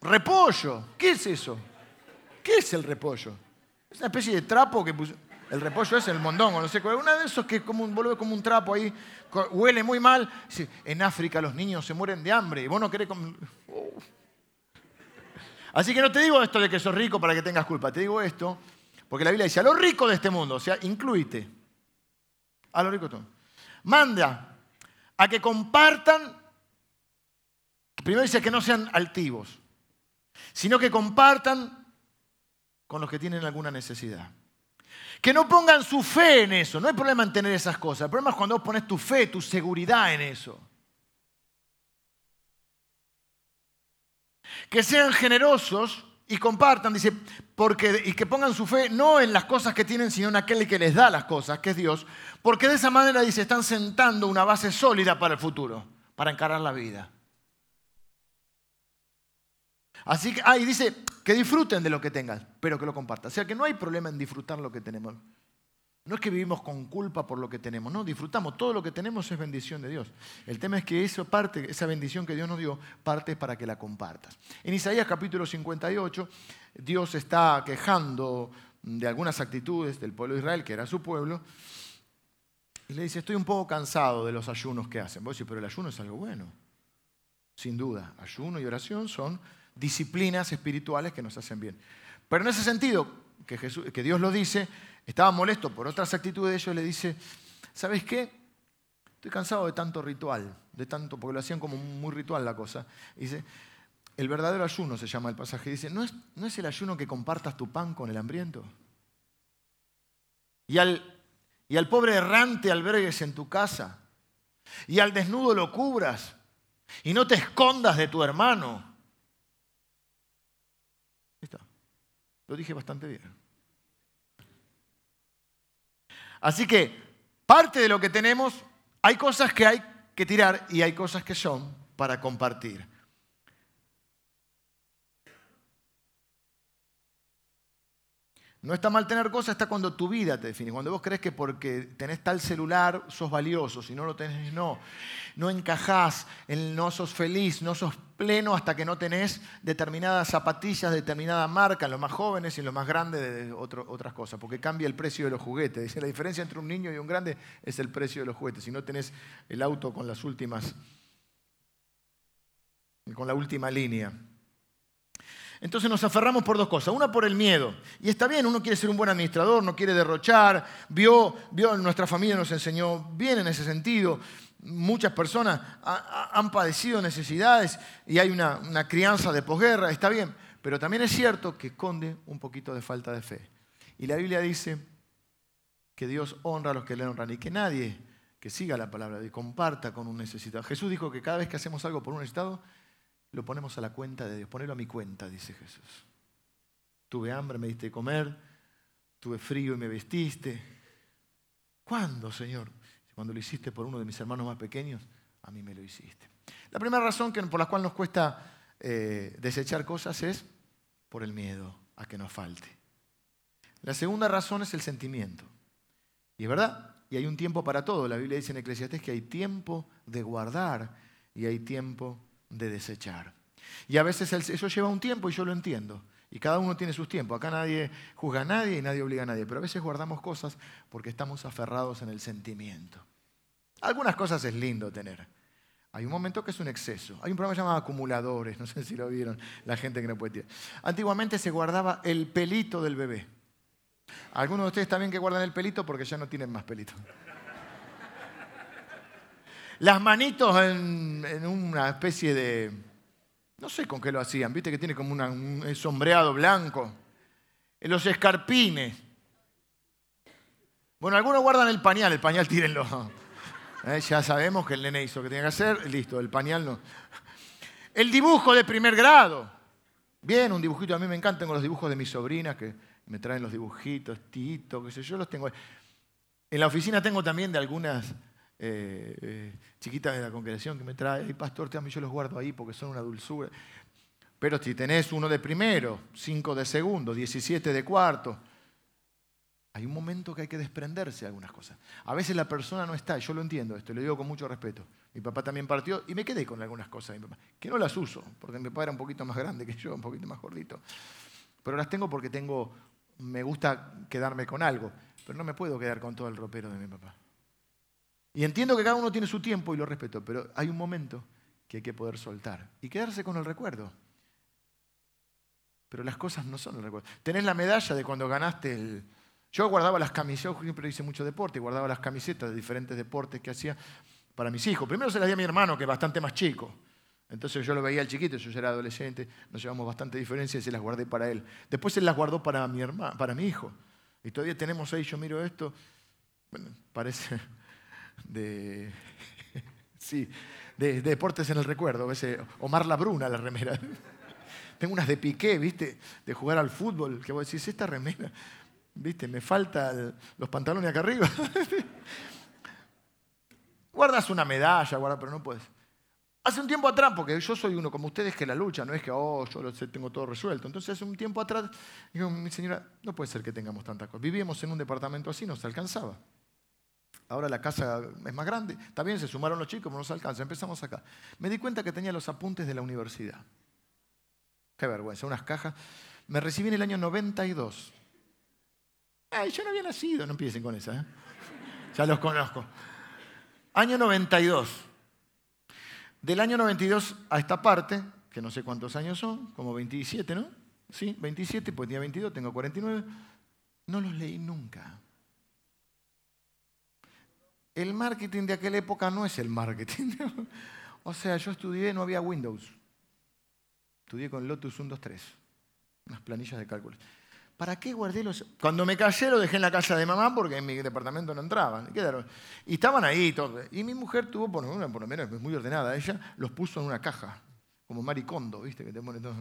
Repollo. ¿Qué es eso? ¿Qué es el repollo? Es una especie de trapo que puso. El repollo es el mondongo, no sé cuál. Una de esos que como vuelve como un trapo ahí, huele muy mal. en África los niños se mueren de hambre y vos no querés. Así que no te digo esto de que sos rico para que tengas culpa, te digo esto porque la Biblia dice a los ricos de este mundo, o sea, incluite a los ricos mundo. Manda a que compartan, primero dice que no sean altivos, sino que compartan con los que tienen alguna necesidad. Que no pongan su fe en eso. No hay problema en tener esas cosas. El problema es cuando vos pones tu fe, tu seguridad en eso. Que sean generosos y compartan, dice, porque, y que pongan su fe no en las cosas que tienen, sino en aquel que les da las cosas, que es Dios. Porque de esa manera, dice, están sentando una base sólida para el futuro, para encarar la vida. Así que, ah, y dice que disfruten de lo que tengan, pero que lo compartan. O sea que no hay problema en disfrutar lo que tenemos. No es que vivimos con culpa por lo que tenemos, no, disfrutamos. Todo lo que tenemos es bendición de Dios. El tema es que eso parte, esa bendición que Dios nos dio, parte para que la compartas. En Isaías capítulo 58, Dios está quejando de algunas actitudes del pueblo de Israel, que era su pueblo, y le dice, estoy un poco cansado de los ayunos que hacen. Vos decís, pero el ayuno es algo bueno. Sin duda, ayuno y oración son disciplinas espirituales que nos hacen bien. Pero en ese sentido, que, que Dios lo dice, estaba molesto por otras actitudes de ellos, le dice, ¿sabes qué? Estoy cansado de tanto ritual, de tanto, porque lo hacían como muy ritual la cosa. dice, el verdadero ayuno se llama el pasaje. Dice, ¿no es, ¿no es el ayuno que compartas tu pan con el hambriento? Y al, y al pobre errante albergues en tu casa. Y al desnudo lo cubras. Y no te escondas de tu hermano. Lo dije bastante bien. Así que parte de lo que tenemos, hay cosas que hay que tirar y hay cosas que son para compartir. No está mal tener cosas, está cuando tu vida te define. Cuando vos crees que porque tenés tal celular sos valioso, si no lo tenés, no. No encajás, no sos feliz, no sos pleno hasta que no tenés determinadas zapatillas, determinada marca, en los más jóvenes y en los más grandes de otras cosas, porque cambia el precio de los juguetes. La diferencia entre un niño y un grande es el precio de los juguetes. Si no tenés el auto con las últimas, con la última línea. Entonces nos aferramos por dos cosas. Una por el miedo. Y está bien, uno quiere ser un buen administrador, no quiere derrochar. Vio, vio nuestra familia nos enseñó bien en ese sentido. Muchas personas han padecido necesidades y hay una, crianza de posguerra, está bien. Pero también es cierto que esconde un poquito de falta de fe. Y la Biblia dice que Dios honra a los que le honran y que nadie que siga la palabra de comparta con un necesitado. Jesús dijo que cada vez que hacemos algo por un necesitado, lo ponemos a la cuenta de Dios. Ponelo a mi cuenta, dice Jesús. Tuve hambre, me diste de comer. Tuve frío y me vestiste. ¿Cuándo, Señor? Cuando lo hiciste por uno de mis hermanos más pequeños, a mí me lo hiciste. La primera razón por la cual nos cuesta eh, desechar cosas es por el miedo a que nos falte. La segunda razón es el sentimiento. Y es verdad, y hay un tiempo para todo. La Biblia dice en Eclesiastés que hay tiempo de guardar y hay tiempo de desechar. Y a veces eso lleva un tiempo y yo lo entiendo. Y cada uno tiene sus tiempos. Acá nadie juzga a nadie y nadie obliga a nadie. Pero a veces guardamos cosas porque estamos aferrados en el sentimiento. Algunas cosas es lindo tener. Hay un momento que es un exceso. Hay un programa llamado acumuladores, no sé si lo vieron, la gente que no puede tirar. Antiguamente se guardaba el pelito del bebé. Algunos de ustedes también que guardan el pelito porque ya no tienen más pelito. Las manitos en, una especie de, no sé con qué lo hacían, viste que tiene como un sombreado blanco. En los escarpines. Bueno, algunos guardan el pañal, el pañal tírenlo. Eh, ya sabemos que el nene hizo que tenía que hacer, listo, el pañal no. El dibujo de primer grado. Bien, un dibujito, a mí me encantan, tengo los dibujos de mis sobrinas que me traen los dibujitos, Tito, qué sé yo, los tengo. En la oficina tengo también de algunas eh, eh, chiquitas de la congregación que me traen, y pastor, te yo los guardo ahí porque son una dulzura. Pero si tenés uno de primero, cinco de segundo, 17 de cuarto, hay un momento que hay que desprenderse de algunas cosas. A veces la persona no está, yo lo entiendo esto, lo digo con mucho respeto. Mi papá también partió y me quedé con algunas cosas de mi papá, que no las uso, porque mi papá era un poquito más grande que yo, un poquito más gordito. Pero las tengo porque tengo, me gusta quedarme con algo, pero no me puedo quedar con todo el ropero de mi papá. Y entiendo que cada uno tiene su tiempo y lo respeto, pero hay un momento que hay que poder soltar y quedarse con el recuerdo. Pero las cosas no son el recuerdo. Tenés la medalla de cuando ganaste el, yo guardaba las camisetas, siempre hice mucho deporte, guardaba las camisetas de diferentes deportes que hacía para mis hijos. Primero se las di a mi hermano, que es bastante más chico. Entonces yo lo veía al chiquito, yo ya era adolescente, nos llevamos bastante diferencia y se las guardé para él. Después él las guardó para mi, hermano, para mi hijo. Y todavía tenemos ahí, yo miro esto, bueno, parece de, sí, de, deportes en el recuerdo, ese Omar La Bruna, la remera. Tengo unas de piqué, ¿viste? De jugar al fútbol, que vos decís, esta remera. ¿Viste? Me faltan los pantalones acá arriba. Guardas una medalla, guarda, pero no puedes. Hace un tiempo atrás, porque yo soy uno como ustedes que la lucha, no es que, oh, yo lo tengo todo resuelto. Entonces, hace un tiempo atrás, digo, mi señora, no puede ser que tengamos tantas cosas. Vivíamos en un departamento así, no se alcanzaba. Ahora la casa es más grande. También se sumaron los chicos, no nos alcanza. Empezamos acá. Me di cuenta que tenía los apuntes de la universidad. Qué vergüenza, unas cajas. Me recibí en el año 92. Ay, yo no había nacido, no empiecen con esa. ¿eh? Ya los conozco. Año 92. Del año 92 a esta parte, que no sé cuántos años son, como 27, ¿no? Sí, 27, pues tenía 22, tengo 49. No los leí nunca. El marketing de aquella época no es el marketing. o sea, yo estudié, no había Windows. Estudié con Lotus 1, 2, 3. Unas planillas de cálculos. ¿Para qué guardé los.? Cuando me callé lo dejé en la casa de mamá porque en mi departamento no entraban. Y estaban ahí. Y mi mujer tuvo, por, lo menos es muy ordenada, ella los puso en una caja, como maricondo, ¿viste? Que te pone todo.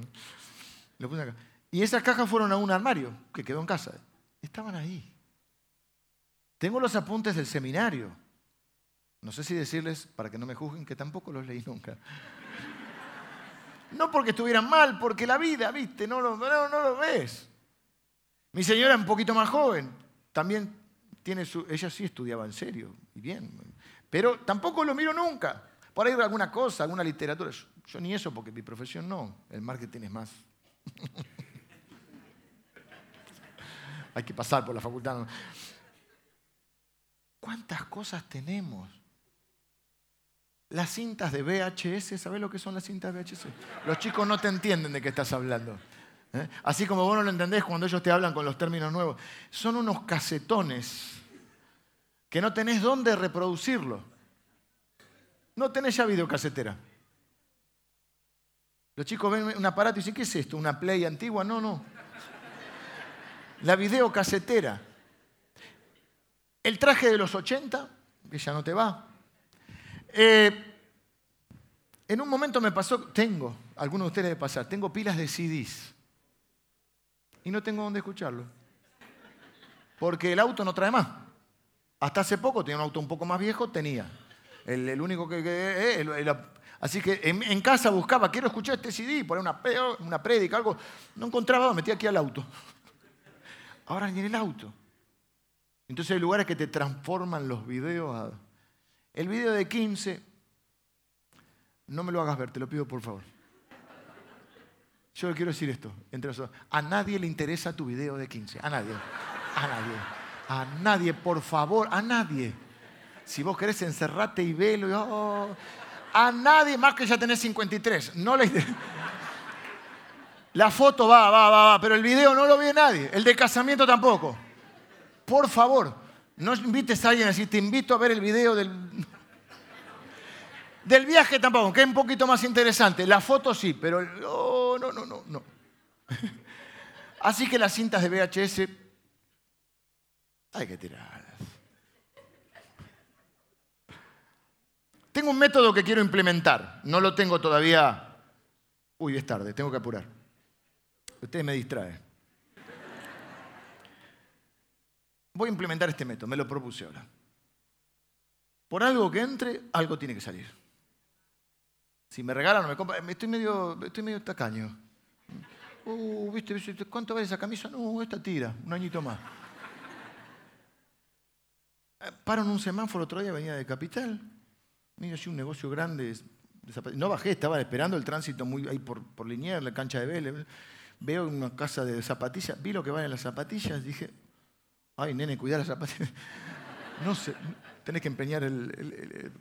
Lo puse acá. Y esas cajas fueron a un armario que quedó en casa. Estaban ahí. Tengo los apuntes del seminario. No sé si decirles, para que no me juzguen, que tampoco los leí nunca. No porque estuvieran mal, porque la vida, ¿viste? No lo, no, lo ves. Mi señora un poquito más joven, también tiene su, ella sí estudiaba en serio y bien, pero tampoco lo miro nunca. Por ahí alguna cosa, alguna literatura. Yo, ni eso porque mi profesión no, el marketing es más. Hay que pasar por la facultad. ¿Cuántas cosas tenemos? Las cintas de VHS, ¿sabes lo que son las cintas de VHS? Los chicos no te entienden de qué estás hablando. ¿eh? Así como vos no lo entendés cuando ellos te hablan con los términos nuevos. Son unos casetones que no tenés dónde reproducirlo. No tenés ya videocasetera. Los chicos ven un aparato y dicen, ¿qué es esto? ¿Una Play antigua? No, no. La videocasetera. El traje de los 80, que ya no te va. Eh, en un momento me pasó, tengo, algunos de ustedes de pasar, tengo pilas de CDs y no tengo dónde escucharlo. Porque el auto no trae más. Hasta hace poco tenía un auto un poco más viejo, tenía. El, único que... Eh, así que en, casa buscaba, quiero escuchar este CD, poner una, una algo. No encontraba, me metí aquí al auto. Ahora ni en el auto. Entonces hay lugares que te transforman los videos. El video de 15, no me lo hagas ver, te lo pido por favor. Yo quiero decir esto, entre nosotros. A nadie le interesa tu video de 15. A nadie. A nadie. A nadie, por favor, a nadie. Si vos querés encerrate y velo. Oh, a nadie más que ya tenés 53. No le La foto va, va, va, va, pero el video no lo ve nadie. El de casamiento tampoco. Por favor, no invites a alguien a decir, te invito a ver el video del... Del viaje tampoco, que es un poquito más interesante. La foto sí, pero no, no, no, no, no. Así que las cintas de VHS hay que tirarlas. tengo un método que quiero implementar. No lo tengo todavía. Uy, es tarde, tengo que apurar. Usted me distrae. Voy a implementar este método, me lo propuse ahora. Por algo que entre, algo tiene que salir. Si me regalan o me compran, estoy medio, estoy medio tacaño. Uh, ¿viste, ¿Cuánto vale esa camisa? No, esta tira, un añito más. Eh, paro en un semáforo otro día, venía de Capital. Mira, así un negocio grande. No bajé, estaba esperando el tránsito muy ahí por, por Liniers, la cancha de Vélez. Veo una casa de zapatillas, vi lo que valen las zapatillas, dije, ay, nene, cuidar las zapatillas. No sé, tenés que empeñar el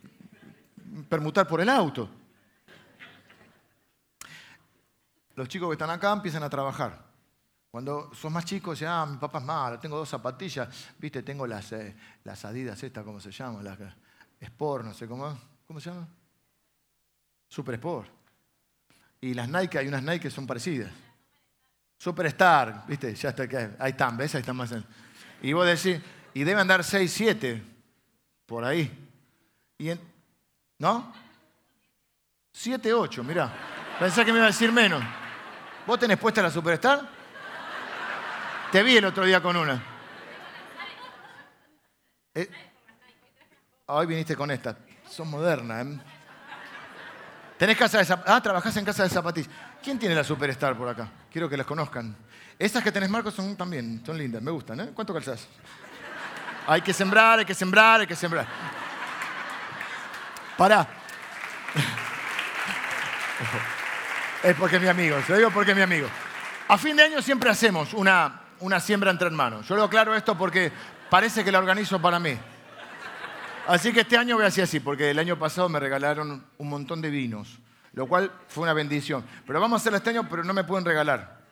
permutar por el auto. Los chicos que están acá empiezan a trabajar. Cuando sos más chicos, dicen, ah, mi papá es malo, tengo dos zapatillas, viste, tengo las, eh, las adidas estas, ¿cómo se llaman? Las Sport, no sé cómo, ¿cómo se llama? Super Sport. Y las Nike, hay unas Nike que son parecidas. Superstar, viste, ya está, ahí están, ¿ves? Ahí están más. Y vos decís, y deben dar 6, 7, por ahí. ¿No? 7, 8, mirá. Pensé que me iba a decir menos. ¿Vos tenés puesta la Superstar? Te vi el otro día con una. Eh, hoy viniste con esta. Son modernas. ¿eh? ¿Tenés casa de zapatillas? Ah, trabajás en casa de zapatillas. ¿Quién tiene la Superstar por acá? Quiero que las conozcan. Esas que tenés, Marcos, son también, son lindas, me gustan. ¿eh? ¿Cuánto calzás? Hay que sembrar, hay que sembrar, hay que sembrar. Pará. Es porque es mi amigo, se lo digo porque es mi amigo. A fin de año siempre hacemos una, una siembra entre hermanos. Yo lo aclaro esto porque parece que la organizo para mí. Así que este año voy a hacer así, porque el año pasado me regalaron un montón de vinos, lo cual fue una bendición. Pero vamos a hacerlo este año, pero no me pueden regalar.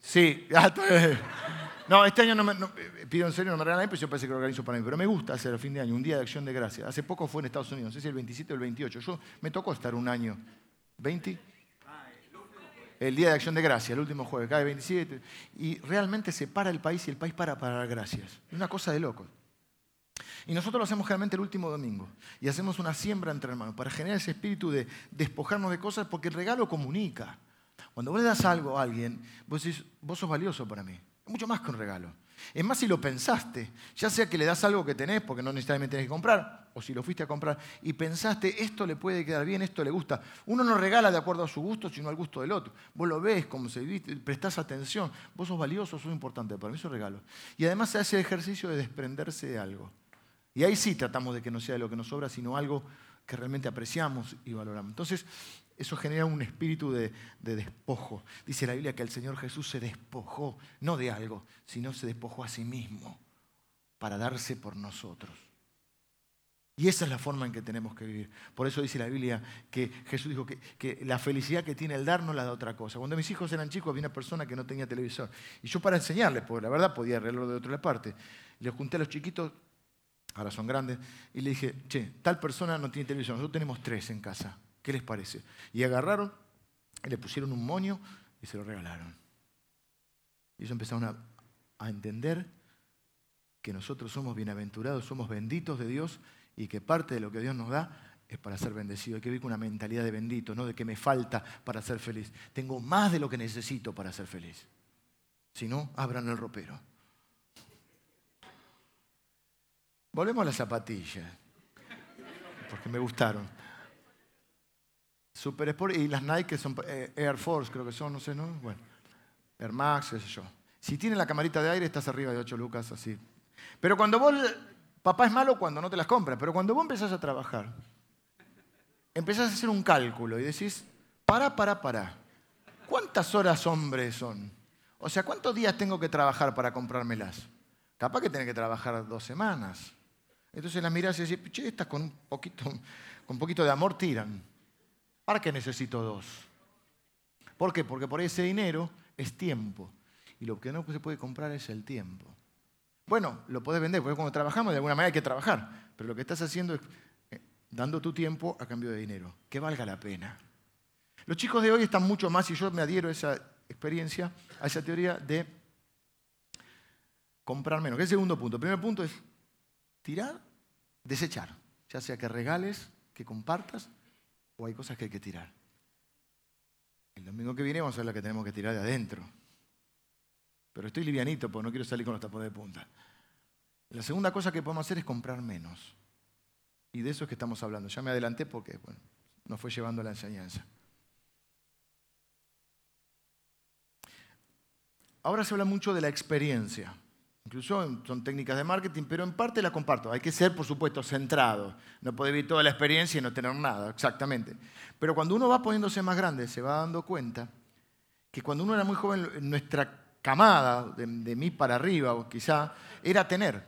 Sí, no, este año no me, pido en serio, no me regalan, pero yo parece que lo organizo para mí. Pero me gusta hacer a fin de año un día de acción de gracia. Hace poco fue en Estados Unidos, no sé si el 27 o el 28. Yo me tocó estar un año. ¿20? el Día de Acción de Gracia, el último jueves, cae 27, y realmente se para el país y el país para para dar gracias. Es una cosa de loco. Y nosotros lo hacemos generalmente el último domingo. Y hacemos una siembra entre hermanos para generar ese espíritu de despojarnos de cosas porque el regalo comunica. Cuando vos le das algo a alguien, vos decís, vos sos valioso para mí. Mucho más que un regalo. Es más si lo pensaste, ya sea que le das algo que tenés, porque no necesariamente tenés que comprar, o si lo fuiste a comprar, y pensaste, esto le puede quedar bien, esto le gusta. Uno no regala de acuerdo a su gusto, sino al gusto del otro. Vos lo ves, como se viste, prestás atención, vos sos valioso, sos importante, para mí eso regalo. Y además se hace el ejercicio de desprenderse de algo. Y ahí sí tratamos de que no sea de lo que nos sobra, sino algo que realmente apreciamos y valoramos. Entonces, eso genera un espíritu de, despojo. Dice la Biblia que el Señor Jesús se despojó, no de algo, sino se despojó a sí mismo para darse por nosotros. Y esa es la forma en que tenemos que vivir. Por eso dice la Biblia que Jesús dijo que, la felicidad que tiene el dar no la da otra cosa. Cuando mis hijos eran chicos había una persona que no tenía televisor. Y yo para enseñarles, porque la verdad podía arreglarlo de otra parte, les junté a los chiquitos, ahora son grandes, y le dije, che, tal persona no tiene televisor, nosotros tenemos tres en casa. ¿Qué les parece? Y agarraron, le pusieron un moño y se lo regalaron. Y ellos empezaron a, a entender que nosotros somos bienaventurados, somos benditos de Dios y que parte de lo que Dios nos da es para ser bendecido. Hay que vivir con una mentalidad de bendito, no de que me falta para ser feliz. Tengo más de lo que necesito para ser feliz. Si no, abran el ropero. Volvemos a las zapatillas, porque me gustaron. Super Sport y las Nike son eh, Air Force, creo que son, no sé, ¿no? Bueno, Air Max, qué yo. Si tiene la camarita de aire, estás arriba de 8 lucas, así. Pero cuando vos, papá es malo cuando no te las compras, pero cuando vos empezás a trabajar, empezás a hacer un cálculo y decís, para, para, para. ¿Cuántas horas hombres son? O sea, ¿cuántos días tengo que trabajar para comprármelas? Capaz que tenés que trabajar dos semanas. Entonces las mirás y decís, che, estas con un poquito, con un poquito de amor tiran. ¿Para qué necesito dos? ¿Por qué? Porque por ese dinero es tiempo. Y lo que no se puede comprar es el tiempo. Bueno, lo puedes vender, porque cuando trabajamos de alguna manera hay que trabajar. Pero lo que estás haciendo es eh, dando tu tiempo a cambio de dinero. Que valga la pena. Los chicos de hoy están mucho más, y yo me adhiero a esa experiencia, a esa teoría de comprar menos. ¿Qué es el segundo punto? El primer punto es tirar, desechar. Ya sea que regales, que compartas o hay cosas que hay que tirar. El domingo que viene vamos a ver la que tenemos que tirar de adentro. Pero estoy livianito porque no quiero salir con los tapones de punta. La segunda cosa que podemos hacer es comprar menos. Y de eso es que estamos hablando. Ya me adelanté porque bueno, nos fue llevando la enseñanza. Ahora se habla mucho de la experiencia. Incluso son técnicas de marketing, pero en parte la comparto. Hay que ser, por supuesto, centrado. No puede vivir toda la experiencia y no tener nada, exactamente. Pero cuando uno va poniéndose más grande, se va dando cuenta que cuando uno era muy joven, nuestra camada, de, mí para arriba, o quizá, era tener.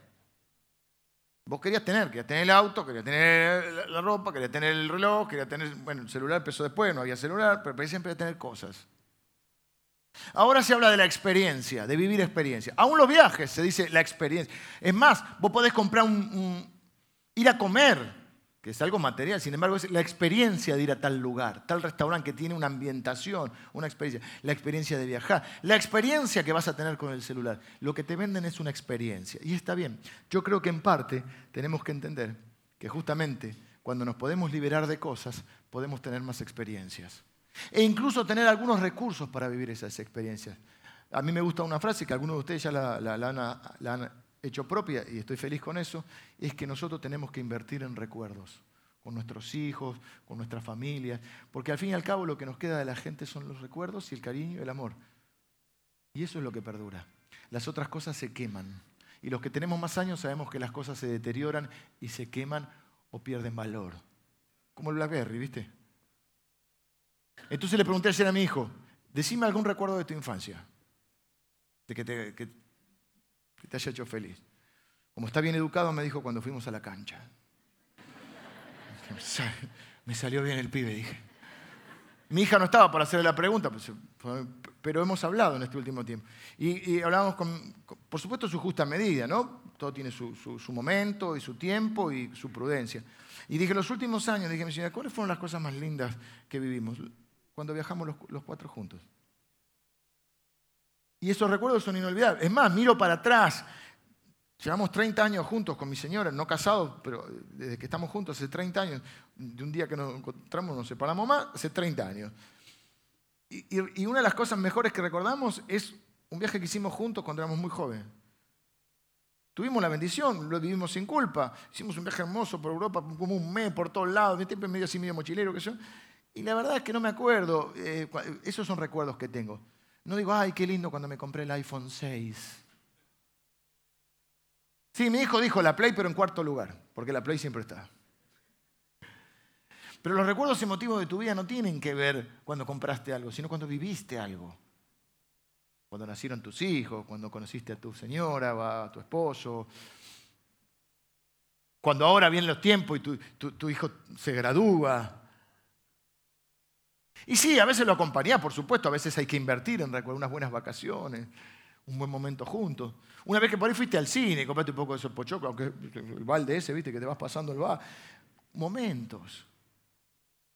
Vos querías tener, querías tener el auto, querías tener la ropa, querías tener el reloj, querías tener, bueno, el celular empezó después, no había celular, pero siempre tener cosas. Ahora se habla de la experiencia, de vivir experiencia. Aún los viajes se dice la experiencia. Es más, vos podés comprar ir a comer, que es algo material, sin embargo es la experiencia de ir a tal lugar, tal restaurante que tiene una ambientación, una experiencia, la experiencia de viajar, la experiencia que vas a tener con el celular. Lo que te venden es una experiencia. Y está bien. Yo creo que en parte tenemos que entender que justamente cuando nos podemos liberar de cosas, podemos tener más experiencias. E incluso tener algunos recursos para vivir esas experiencias. A mí me gusta una frase que algunos de ustedes ya la, han, hecho propia y estoy feliz con eso, es que nosotros tenemos que invertir en recuerdos con nuestros hijos, con nuestras familias, porque al fin y al cabo lo que nos queda de la gente son los recuerdos y el cariño y el amor. Y eso es lo que perdura. Las otras cosas se queman. Y los que tenemos más años sabemos que las cosas se deterioran y se queman o pierden valor. Como el Blackberry, ¿viste? Entonces le pregunté ayer a mi hijo, decime algún recuerdo de tu infancia, de que te, haya hecho feliz. Como está bien educado, me dijo cuando fuimos a la cancha. Me salió bien el pibe, dije. Mi hija no estaba para hacerle la pregunta, pues, pero hemos hablado en este último tiempo. Y, hablamos con, por supuesto, su justa medida, ¿no? Todo tiene su, su, momento y su tiempo y su prudencia. Y dije, los últimos años, dije, mi señora, ¿cuáles fueron las cosas más lindas que vivimos? Cuando viajamos los, cuatro juntos. Y esos recuerdos son inolvidables. Es más, miro para atrás. Llevamos 30 años juntos con mi señora, no casados, pero desde que estamos juntos hace 30 años, de un día que nos encontramos nos separamos más, hace 30 años. Y, y, una de las cosas mejores que recordamos es un viaje que hicimos juntos cuando éramos muy jóvenes. Tuvimos la bendición, lo vivimos sin culpa. Hicimos un viaje hermoso por Europa, como un mes por todos lados, siempre medio así, medio mochilero, que yo. Y la verdad es que no me acuerdo. Eh, esos son recuerdos que tengo. No digo, ay, qué lindo cuando me compré el iPhone 6. Sí, mi hijo dijo la Play, pero en cuarto lugar, porque la Play siempre está. Pero los recuerdos emotivos de tu vida no tienen que ver cuando compraste algo, sino cuando viviste algo. Cuando nacieron tus hijos, cuando conociste a tu señora a tu esposo. Cuando ahora vienen los tiempos y tu hijo se gradúa. Y sí, a veces lo acompaña, por supuesto, a veces hay que invertir en unas buenas vacaciones, un buen momento juntos. Una vez que por ahí fuiste al cine, compraste un poco de esos pochoclos, aunque el balde ese, viste, que te vas pasando el va. Momentos,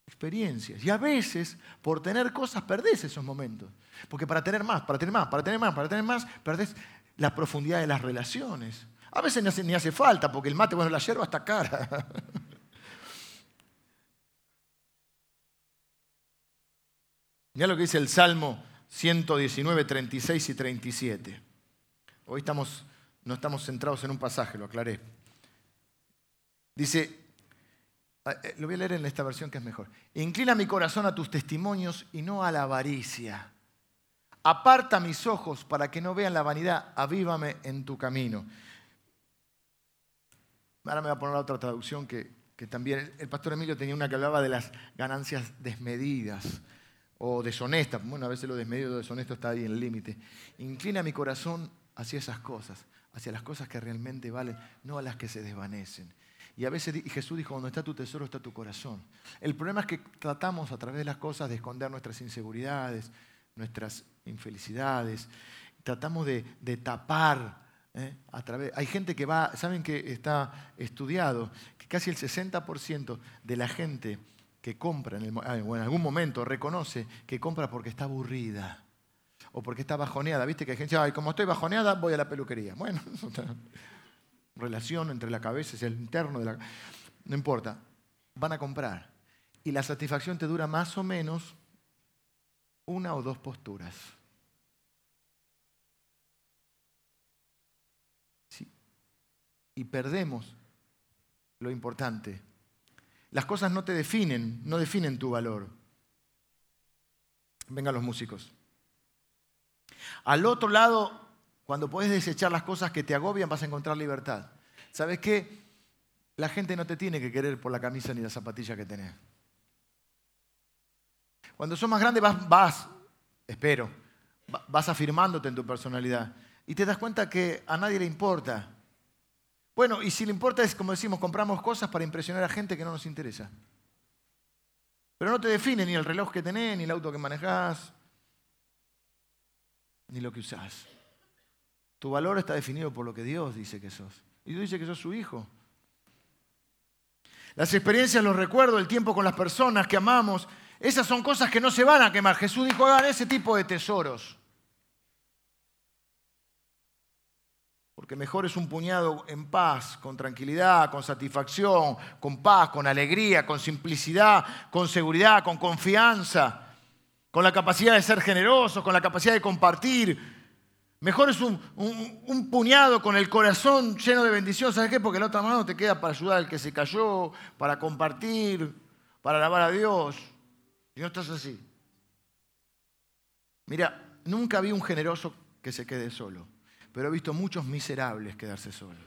experiencias. Y a veces, por tener cosas, perdés esos momentos. Porque para tener más, para tener más, para tener más, para tener más, perdés la profundidad de las relaciones. A veces ni hace, ni hace falta, porque el mate, bueno, la hierba está cara. Mira lo que dice el Salmo 119, 36 y 37. Hoy no estamos centrados en un pasaje, lo aclaré. Dice, ah, eh, lo voy a leer en esta versión que es mejor. Inclina mi corazón a tus testimonios y no a la avaricia. Aparta mis ojos para que no vean la vanidad, avívame en tu camino. Ahora me voy a poner otra traducción que, que también el pastor Emilio tenía una que hablaba de las ganancias desmedidas o deshonesta. Bueno, a veces lo desmedido o deshonesto está ahí en el límite. Inclina mi corazón hacia esas cosas, hacia las cosas que realmente valen, no a las que se desvanecen. Y a veces Jesús dijo, donde está tu tesoro está tu corazón. El problema es que tratamos a través de las cosas de esconder nuestras inseguridades, nuestras infelicidades. Tratamos de, tapar ¿eh? a través... Hay gente que va, ¿saben que está estudiado? Que casi el 60% de la gente que compra en, ah, en algún momento reconoce que compra porque está aburrida o porque está bajoneada. Viste que hay gente, ay, como estoy bajoneada, voy a la peluquería. Bueno, relación entre la cabeza y el interno de la... No importa. van a comprar. Y la satisfacción te dura más o menos una o dos posturas. Y perdemos lo importante. Las cosas no te definen, no definen tu valor. Vengan los músicos. Al otro lado, cuando puedes desechar las cosas que te agobian, vas a encontrar libertad. ¿Sabes qué? La gente no te tiene que querer por la camisa ni la zapatilla que tenés. Cuando sos más grande vas, vas, espero, vas afirmándote en tu personalidad y te das cuenta que a nadie le importa. Bueno, y si le importa es como decimos, compramos cosas para impresionar a gente que no nos interesa. Pero no te define ni el reloj que tenés, ni el auto que manejás, ni lo que usás. Tu valor está definido por lo que Dios dice que sos. Y Dios dice que sos su hijo. Las experiencias, los recuerdos, el tiempo con las personas que amamos, esas son cosas que no se van a quemar. Jesús dijo, hagan ese tipo de tesoros. Porque mejor es un puñado en paz, con tranquilidad, con satisfacción, con paz, con alegría, con simplicidad, con seguridad, con confianza, con la capacidad de ser generoso, con la capacidad de compartir. Mejor es un, puñado con el corazón lleno de bendición. ¿Sabes qué? Porque la otra mano te queda para ayudar al que se cayó, para compartir, para alabar a Dios. Y no estás así. Mira, nunca vi un generoso que se quede solo, pero he visto muchos miserables quedarse solos,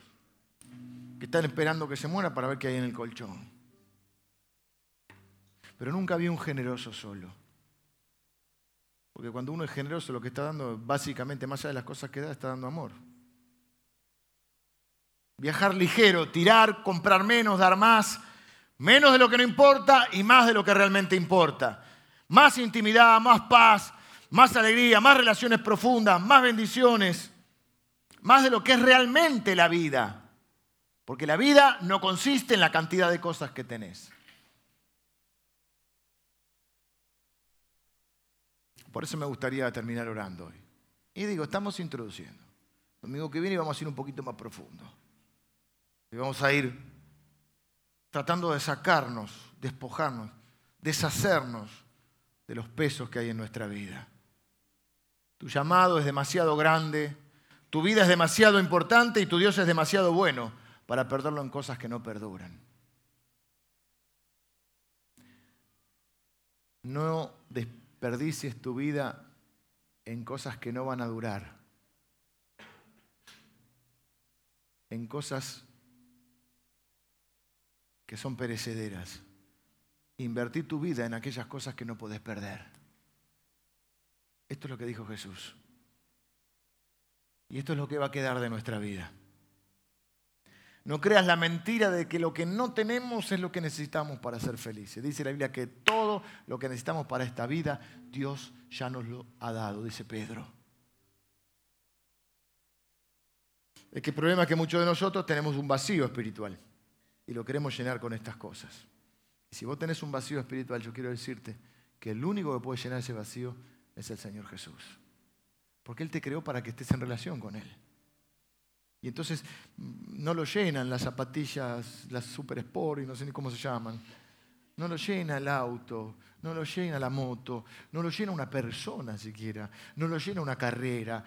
que están esperando que se muera para ver qué hay en el colchón. Pero nunca vi un generoso solo. Porque cuando uno es generoso, lo que está dando, básicamente, más allá de las cosas que da, está dando amor. Viajar ligero, tirar, comprar menos, dar más, menos de lo que no importa y más de lo que realmente importa. Más intimidad, más paz, más alegría, más relaciones profundas, más bendiciones, más de lo que es realmente la vida. Porque la vida no consiste en la cantidad de cosas que tenés. Por eso me gustaría terminar orando hoy. Y digo, estamos introduciendo. Domingo que viene vamos a ir un poquito más profundo. Y vamos a ir tratando de sacarnos, despojarnos, deshacernos de los pesos que hay en nuestra vida. Tu llamado es demasiado grande, tu vida es demasiado importante y tu Dios es demasiado bueno para perderlo en cosas que no perduran. No desperdicies tu vida en cosas que no van a durar, en cosas que son perecederas. Invertí tu vida en aquellas cosas que no puedes perder. Esto es lo que dijo Jesús. Y esto es lo que va a quedar de nuestra vida. No creas la mentira de que lo que no tenemos es lo que necesitamos para ser felices. Dice la Biblia que todo lo que necesitamos para esta vida, Dios ya nos lo ha dado, dice Pedro. Es que el problema es que muchos de nosotros tenemos un vacío espiritual y lo queremos llenar con estas cosas. Y si vos tenés un vacío espiritual, yo quiero decirte que el único que puede llenar ese vacío es el Señor Jesús. Porque Él te creó para que estés en relación con Él. Y entonces mm, no lo llenan las zapatillas, las Super Sport y no sé ni cómo se llaman. No lo llena el auto, no lo llena la moto, no lo llena una persona siquiera, no lo llena una carrera.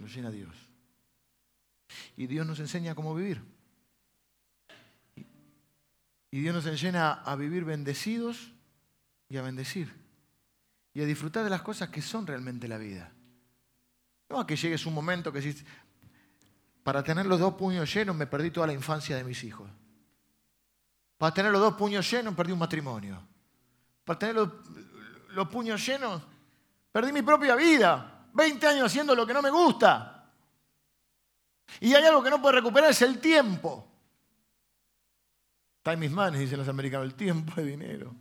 Lo llena Dios. Y Dios nos enseña cómo vivir. Y Dios nos enseña a vivir bendecidos y a bendecir. Y a disfrutar de las cosas que son realmente la vida. No a que llegues un momento que dices, para tener los dos puños llenos me perdí toda la infancia de mis hijos. Para tener los dos puños llenos perdí un matrimonio. Para tener los, puños llenos perdí mi propia vida. 20 años haciendo lo que no me gusta. Y hay algo que no puede recuperar, es el tiempo. Time is money, dicen los americanos, el tiempo es dinero.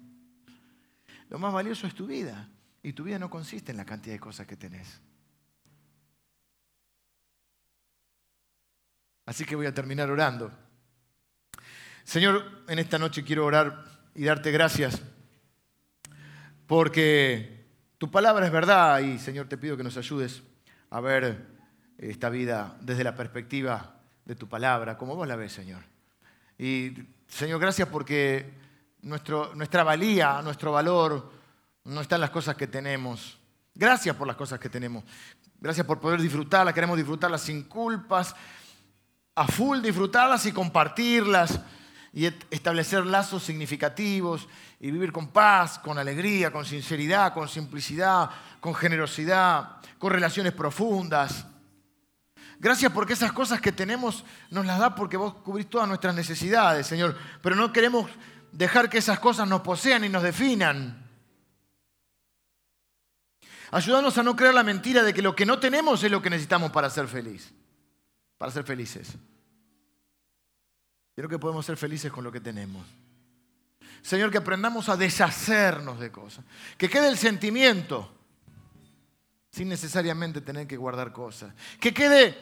Lo más valioso es tu vida. Y tu vida no consiste en la cantidad de cosas que tenés. Así que voy a terminar orando. Señor, en esta noche quiero orar y darte gracias porque tu palabra es verdad y Señor te pido que nos ayudes a ver esta vida desde la perspectiva de tu palabra, como vos la ves, Señor. Y, Señor, gracias porque nuestro, nuestra valía, nuestro valor no está en las cosas que tenemos. Gracias por las cosas que tenemos. Gracias por poder disfrutarlas. Queremos disfrutarlas sin culpas, a full disfrutarlas y compartirlas y establecer lazos significativos y vivir con paz, con alegría, con sinceridad, con simplicidad, con generosidad, con relaciones profundas. Gracias porque esas cosas que tenemos nos las da porque vos cubrís todas nuestras necesidades, Señor. Pero no queremos dejar que esas cosas nos posean y nos definan. Ayúdanos a no creer la mentira de que lo que no tenemos es lo que necesitamos para ser feliz, para ser felices. Creo que podemos ser felices con lo que tenemos. Señor, que aprendamos a deshacernos de cosas. Que quede el sentimiento sin necesariamente tener que guardar cosas. Que quede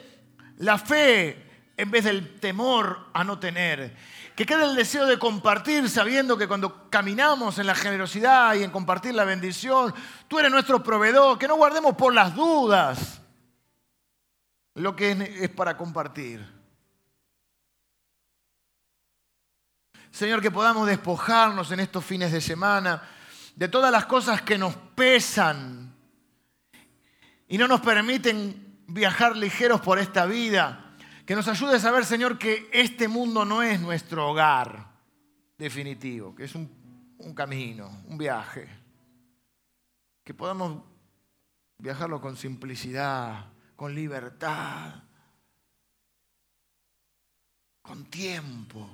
la fe en vez del temor a no tener. Que quede el deseo de compartir sabiendo que cuando caminamos en la generosidad y en compartir la bendición, tú eres nuestro proveedor. Que no guardemos por las dudas lo que es para compartir. Señor, que podamos despojarnos en estos fines de semana de todas las cosas que nos pesan y no nos permiten viajar ligeros por esta vida. Que nos ayude a saber, Señor, que este mundo no es nuestro hogar definitivo, que es un, camino, un viaje. Que podamos viajarlo con simplicidad, con libertad, con tiempo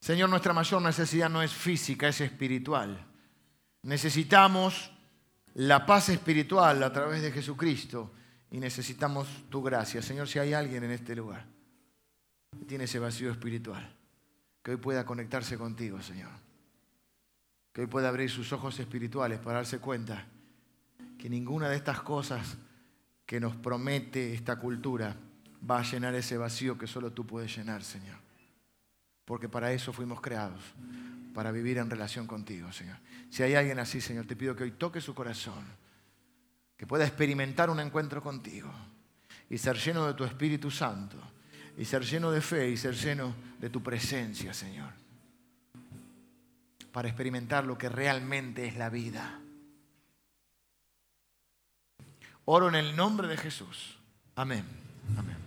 Señor, nuestra mayor necesidad no es física, es espiritual. Necesitamos la paz espiritual a través de Jesucristo y necesitamos tu gracia. Señor, si hay alguien en este lugar que tiene ese vacío espiritual, que hoy pueda conectarse contigo, Señor. Que hoy pueda abrir sus ojos espirituales para darse cuenta que ninguna de estas cosas que nos promete esta cultura va a llenar ese vacío que solo tú puedes llenar, Señor porque para eso fuimos creados, para vivir en relación contigo, Señor. Si hay alguien así, Señor, te pido que hoy toque su corazón, que pueda experimentar un encuentro contigo y ser lleno de tu Espíritu Santo, y ser lleno de fe y ser lleno de tu presencia, Señor, para experimentar lo que realmente es la vida. Oro en el nombre de Jesús. Amén. Amén.